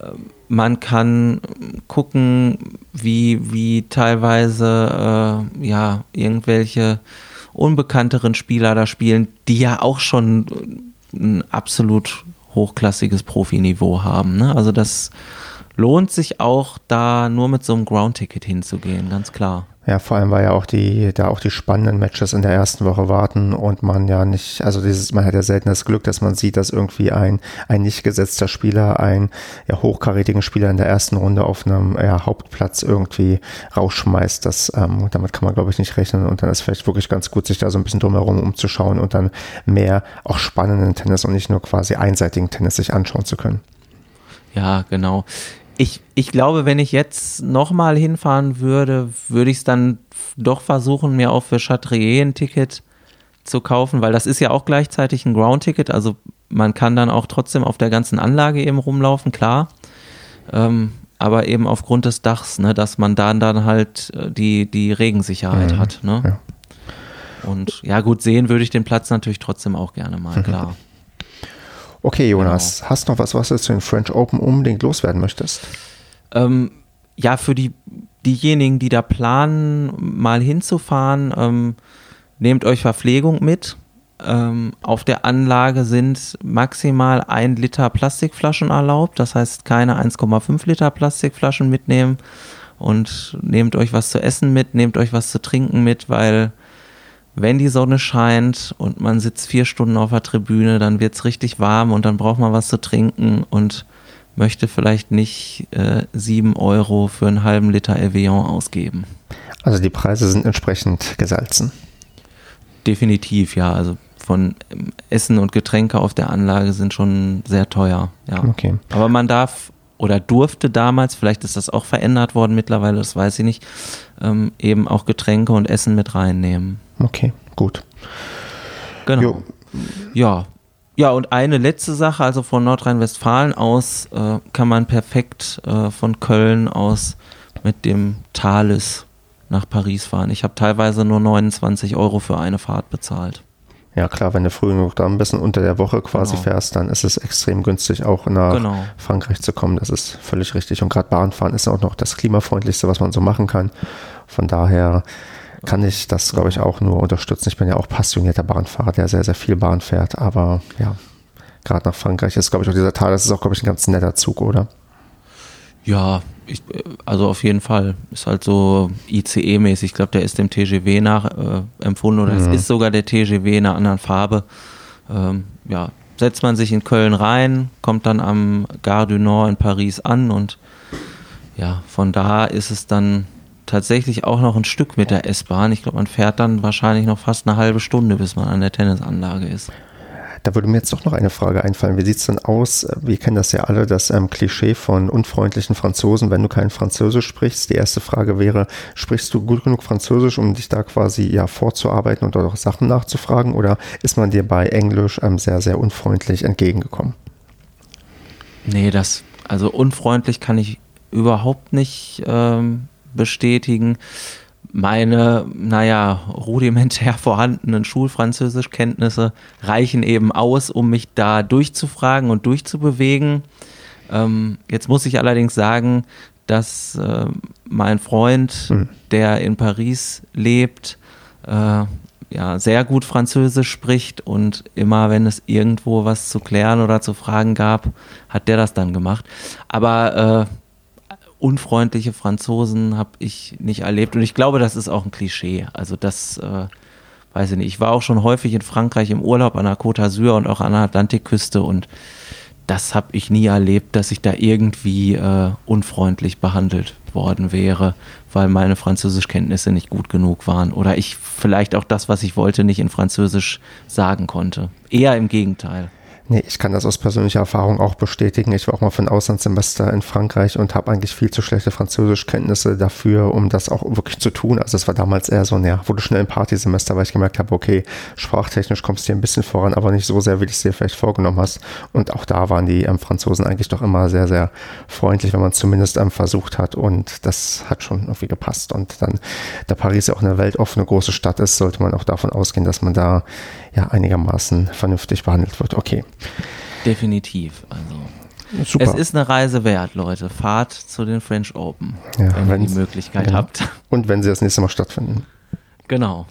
S3: Ähm, man kann gucken, wie, wie teilweise äh, ja, irgendwelche unbekannteren Spieler da spielen, die ja auch schon ein absolut hochklassiges Profiniveau haben. Ne? Also das lohnt sich auch, da nur mit so einem Ground-Ticket hinzugehen, ganz klar.
S1: Ja, vor allem, weil ja auch die, da auch die spannenden Matches in der ersten Woche warten und man ja nicht, also dieses, man hat ja selten das Glück, dass man sieht, dass irgendwie ein, ein nicht gesetzter Spieler, ein ja, hochkarätigen Spieler in der ersten Runde auf einem ja, Hauptplatz irgendwie rausschmeißt. Das, ähm, damit kann man, glaube ich, nicht rechnen und dann ist vielleicht wirklich ganz gut, sich da so ein bisschen drumherum umzuschauen und dann mehr auch spannenden Tennis und nicht nur quasi einseitigen Tennis sich anschauen zu können.
S3: Ja, genau ich, ich glaube, wenn ich jetzt nochmal hinfahren würde, würde ich es dann doch versuchen, mir auch für Chatrier ein Ticket zu kaufen, weil das ist ja auch gleichzeitig ein Ground-Ticket. Also man kann dann auch trotzdem auf der ganzen Anlage eben rumlaufen, klar. Ähm, aber eben aufgrund des Dachs, ne, dass man dann dann halt äh, die, die Regensicherheit mhm. hat. Ne? Ja. Und ja, gut, sehen würde ich den Platz natürlich trotzdem auch gerne mal, klar.
S1: Okay, Jonas, genau. hast du noch was, was du zu den French Open unbedingt loswerden möchtest?
S3: Ähm, ja, für die, diejenigen, die da planen, mal hinzufahren, ähm, nehmt euch Verpflegung mit. Ähm, auf der Anlage sind maximal ein Liter Plastikflaschen erlaubt, das heißt keine 1,5 Liter Plastikflaschen mitnehmen und nehmt euch was zu essen mit, nehmt euch was zu trinken mit, weil wenn die Sonne scheint und man sitzt vier Stunden auf der Tribüne, dann wird es richtig warm und dann braucht man was zu trinken und möchte vielleicht nicht äh, sieben Euro für einen halben Liter Evian ausgeben.
S1: Also die Preise sind entsprechend gesalzen.
S3: Definitiv, ja. Also von ähm, Essen und Getränke auf der Anlage sind schon sehr teuer. Ja.
S1: Okay.
S3: Aber man darf oder durfte damals, vielleicht ist das auch verändert worden mittlerweile, das weiß ich nicht, ähm, eben auch Getränke und Essen mit reinnehmen.
S1: Okay, gut.
S3: Genau. Jo. Ja. Ja, und eine letzte Sache, also von Nordrhein-Westfalen aus äh, kann man perfekt äh, von Köln aus mit dem Thales nach Paris fahren. Ich habe teilweise nur 29 Euro für eine Fahrt bezahlt.
S1: Ja, klar, wenn du früh genug da ein bisschen unter der Woche quasi genau. fährst, dann ist es extrem günstig, auch nach genau. Frankreich zu kommen. Das ist völlig richtig. Und gerade Bahnfahren ist auch noch das klimafreundlichste, was man so machen kann. Von daher kann ich das, glaube ich, auch nur unterstützen. Ich bin ja auch passionierter Bahnfahrer, der sehr, sehr viel Bahn fährt. Aber ja, gerade nach Frankreich ist, glaube ich, auch dieser Teil, das ist auch, glaube ich, ein ganz netter Zug, oder?
S3: Ja, ich, also auf jeden Fall. Ist halt so ICE-mäßig. Ich glaube, der ist dem TGW nach äh, empfunden oder mhm. es ist sogar der TGW in einer anderen Farbe. Ähm, ja, setzt man sich in Köln rein, kommt dann am Gare du Nord in Paris an und ja, von da ist es dann tatsächlich auch noch ein Stück mit der S-Bahn. Ich glaube, man fährt dann wahrscheinlich noch fast eine halbe Stunde, bis man an der Tennisanlage ist.
S1: Da würde mir jetzt doch noch eine Frage einfallen. Wie sieht es denn aus? Wir kennen das ja alle, das ähm, Klischee von unfreundlichen Franzosen, wenn du kein Französisch sprichst. Die erste Frage wäre, sprichst du gut genug Französisch, um dich da quasi ja vorzuarbeiten und auch Sachen nachzufragen? Oder ist man dir bei Englisch ähm, sehr, sehr unfreundlich entgegengekommen?
S3: Nee, das, also unfreundlich kann ich überhaupt nicht ähm, bestätigen meine, naja, rudimentär vorhandenen Schulfranzösischkenntnisse reichen eben aus, um mich da durchzufragen und durchzubewegen. Ähm, jetzt muss ich allerdings sagen, dass äh, mein Freund, mhm. der in Paris lebt, äh, ja, sehr gut Französisch spricht und immer, wenn es irgendwo was zu klären oder zu fragen gab, hat der das dann gemacht. Aber äh, unfreundliche Franzosen habe ich nicht erlebt. Und ich glaube, das ist auch ein Klischee. Also das, äh, weiß ich nicht. Ich war auch schon häufig in Frankreich im Urlaub an der Côte d'Azur und auch an der Atlantikküste und das habe ich nie erlebt, dass ich da irgendwie äh, unfreundlich behandelt worden wäre, weil meine Französischkenntnisse nicht gut genug waren oder ich vielleicht auch das, was ich wollte, nicht in Französisch sagen konnte. Eher im Gegenteil.
S1: Nee, ich kann das aus persönlicher Erfahrung auch bestätigen. Ich war auch mal für ein Auslandssemester in Frankreich und habe eigentlich viel zu schlechte Französischkenntnisse dafür, um das auch wirklich zu tun. Also es war damals eher so, ja, wurde schnell ein Partysemester, weil ich gemerkt habe, okay, sprachtechnisch kommst du hier ein bisschen voran, aber nicht so sehr, wie du es dir vielleicht vorgenommen hast. Und auch da waren die ähm, Franzosen eigentlich doch immer sehr, sehr freundlich, wenn man es zumindest ähm, versucht hat. Und das hat schon irgendwie gepasst. Und dann, da Paris ja auch eine weltoffene große Stadt ist, sollte man auch davon ausgehen, dass man da ja einigermaßen vernünftig behandelt wird. Okay.
S3: Definitiv. Also. Super. Es ist eine Reise wert, Leute. Fahrt zu den French Open, ja, wenn ihr die Möglichkeit ja. habt.
S1: Und wenn sie das nächste Mal stattfinden.
S3: Genau.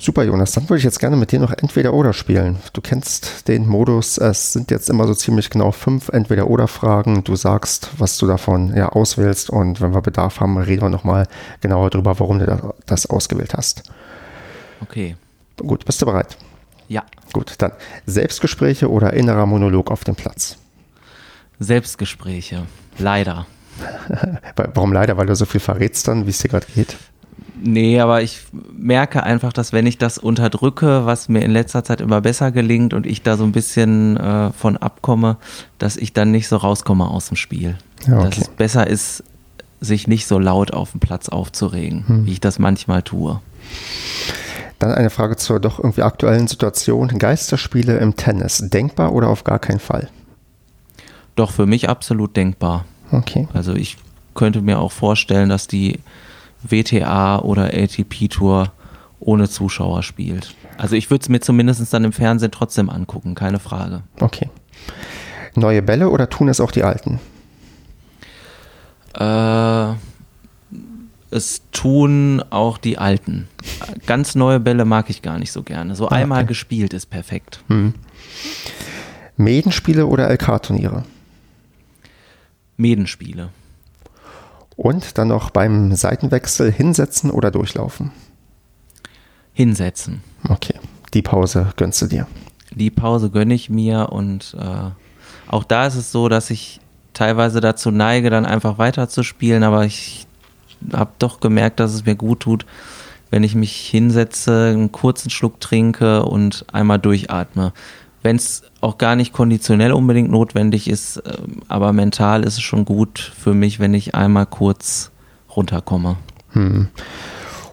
S1: Super, Jonas. Dann würde ich jetzt gerne mit dir noch Entweder-Oder spielen. Du kennst den Modus. Es sind jetzt immer so ziemlich genau fünf Entweder-Oder-Fragen. Du sagst, was du davon ja, auswählst. Und wenn wir Bedarf haben, reden wir nochmal genauer darüber, warum du das ausgewählt hast.
S3: Okay.
S1: Gut, bist du bereit?
S3: Ja.
S1: Gut, dann Selbstgespräche oder innerer Monolog auf dem Platz?
S3: Selbstgespräche. Leider.
S1: Warum leider? Weil du so viel verrätst dann, wie es dir gerade geht?
S3: Nee, aber ich merke einfach, dass wenn ich das unterdrücke, was mir in letzter Zeit immer besser gelingt und ich da so ein bisschen äh, von abkomme, dass ich dann nicht so rauskomme aus dem Spiel. Ja, okay. Dass es besser ist, sich nicht so laut auf dem Platz aufzuregen, hm. wie ich das manchmal tue.
S1: Dann eine Frage zur doch irgendwie aktuellen Situation. Geisterspiele im Tennis, denkbar oder auf gar keinen Fall?
S3: Doch, für mich absolut denkbar.
S1: Okay.
S3: Also ich könnte mir auch vorstellen, dass die WTA oder ATP Tour ohne Zuschauer spielt. Also ich würde es mir zumindest dann im Fernsehen trotzdem angucken, keine Frage.
S1: Okay. Neue Bälle oder tun es auch die alten?
S3: Äh, es tun auch die alten. Ganz neue Bälle mag ich gar nicht so gerne. So ah, einmal okay. gespielt ist perfekt. Hm.
S1: Medenspiele oder LK-Turniere?
S3: Medenspiele.
S1: Und dann noch beim Seitenwechsel hinsetzen oder durchlaufen?
S3: Hinsetzen.
S1: Okay, die Pause gönnst du dir.
S3: Die Pause gönne ich mir und äh, auch da ist es so, dass ich teilweise dazu neige, dann einfach weiterzuspielen, aber ich habe doch gemerkt, dass es mir gut tut, wenn ich mich hinsetze, einen kurzen Schluck trinke und einmal durchatme. Wenn es auch gar nicht konditionell unbedingt notwendig ist, ähm, aber mental ist es schon gut für mich, wenn ich einmal kurz runterkomme. Hm.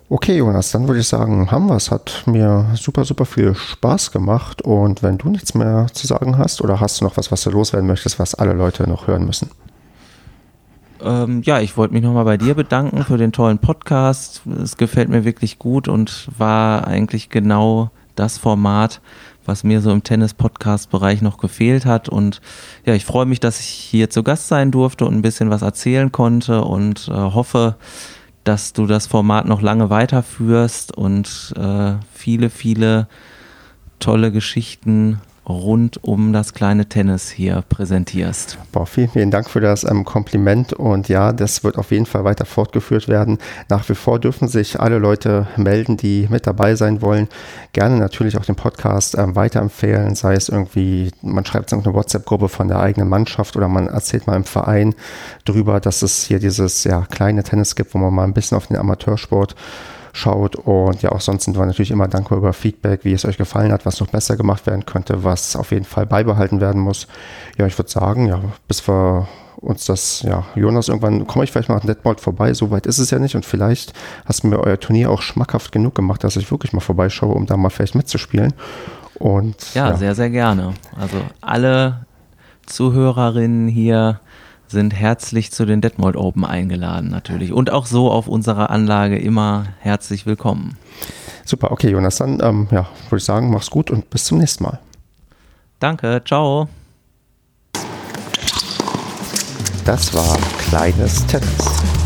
S1: Okay, Jonas, dann würde ich sagen, haben wir es. Hat mir super, super viel Spaß gemacht. Und wenn du nichts mehr zu sagen hast oder hast du noch was, was du loswerden möchtest, was alle Leute noch hören müssen?
S3: Ähm, ja, ich wollte mich nochmal bei dir bedanken für den tollen Podcast. Es gefällt mir wirklich gut und war eigentlich genau das Format, was mir so im Tennis-Podcast-Bereich noch gefehlt hat. Und ja, ich freue mich, dass ich hier zu Gast sein durfte und ein bisschen was erzählen konnte und äh, hoffe, dass du das Format noch lange weiterführst und äh, viele, viele tolle Geschichten rund um das kleine Tennis hier präsentierst.
S1: Boah, vielen, vielen Dank für das ähm, Kompliment und ja, das wird auf jeden Fall weiter fortgeführt werden. Nach wie vor dürfen sich alle Leute melden, die mit dabei sein wollen. Gerne natürlich auch den Podcast ähm, weiterempfehlen, sei es irgendwie, man schreibt es in eine WhatsApp-Gruppe von der eigenen Mannschaft oder man erzählt mal im Verein drüber, dass es hier dieses ja, kleine Tennis gibt, wo man mal ein bisschen auf den Amateursport schaut. Und ja, auch sonst sind wir natürlich immer dankbar über Feedback, wie es euch gefallen hat, was noch besser gemacht werden könnte, was auf jeden Fall beibehalten werden muss. Ja, ich würde sagen, ja, bis wir uns das, ja, Jonas, irgendwann komme ich vielleicht mal nach Netball vorbei, so weit ist es ja nicht und vielleicht hast du mir euer Turnier auch schmackhaft genug gemacht, dass ich wirklich mal vorbeischaue, um da mal vielleicht mitzuspielen. Und,
S3: ja, ja. sehr, sehr gerne. Also alle Zuhörerinnen hier sind herzlich zu den Detmold Open eingeladen natürlich und auch so auf unserer Anlage immer herzlich willkommen.
S1: Super, okay Jonas, dann ähm, ja, würde ich sagen, mach's gut und bis zum nächsten Mal.
S3: Danke, ciao.
S1: Das war Kleines Tennis.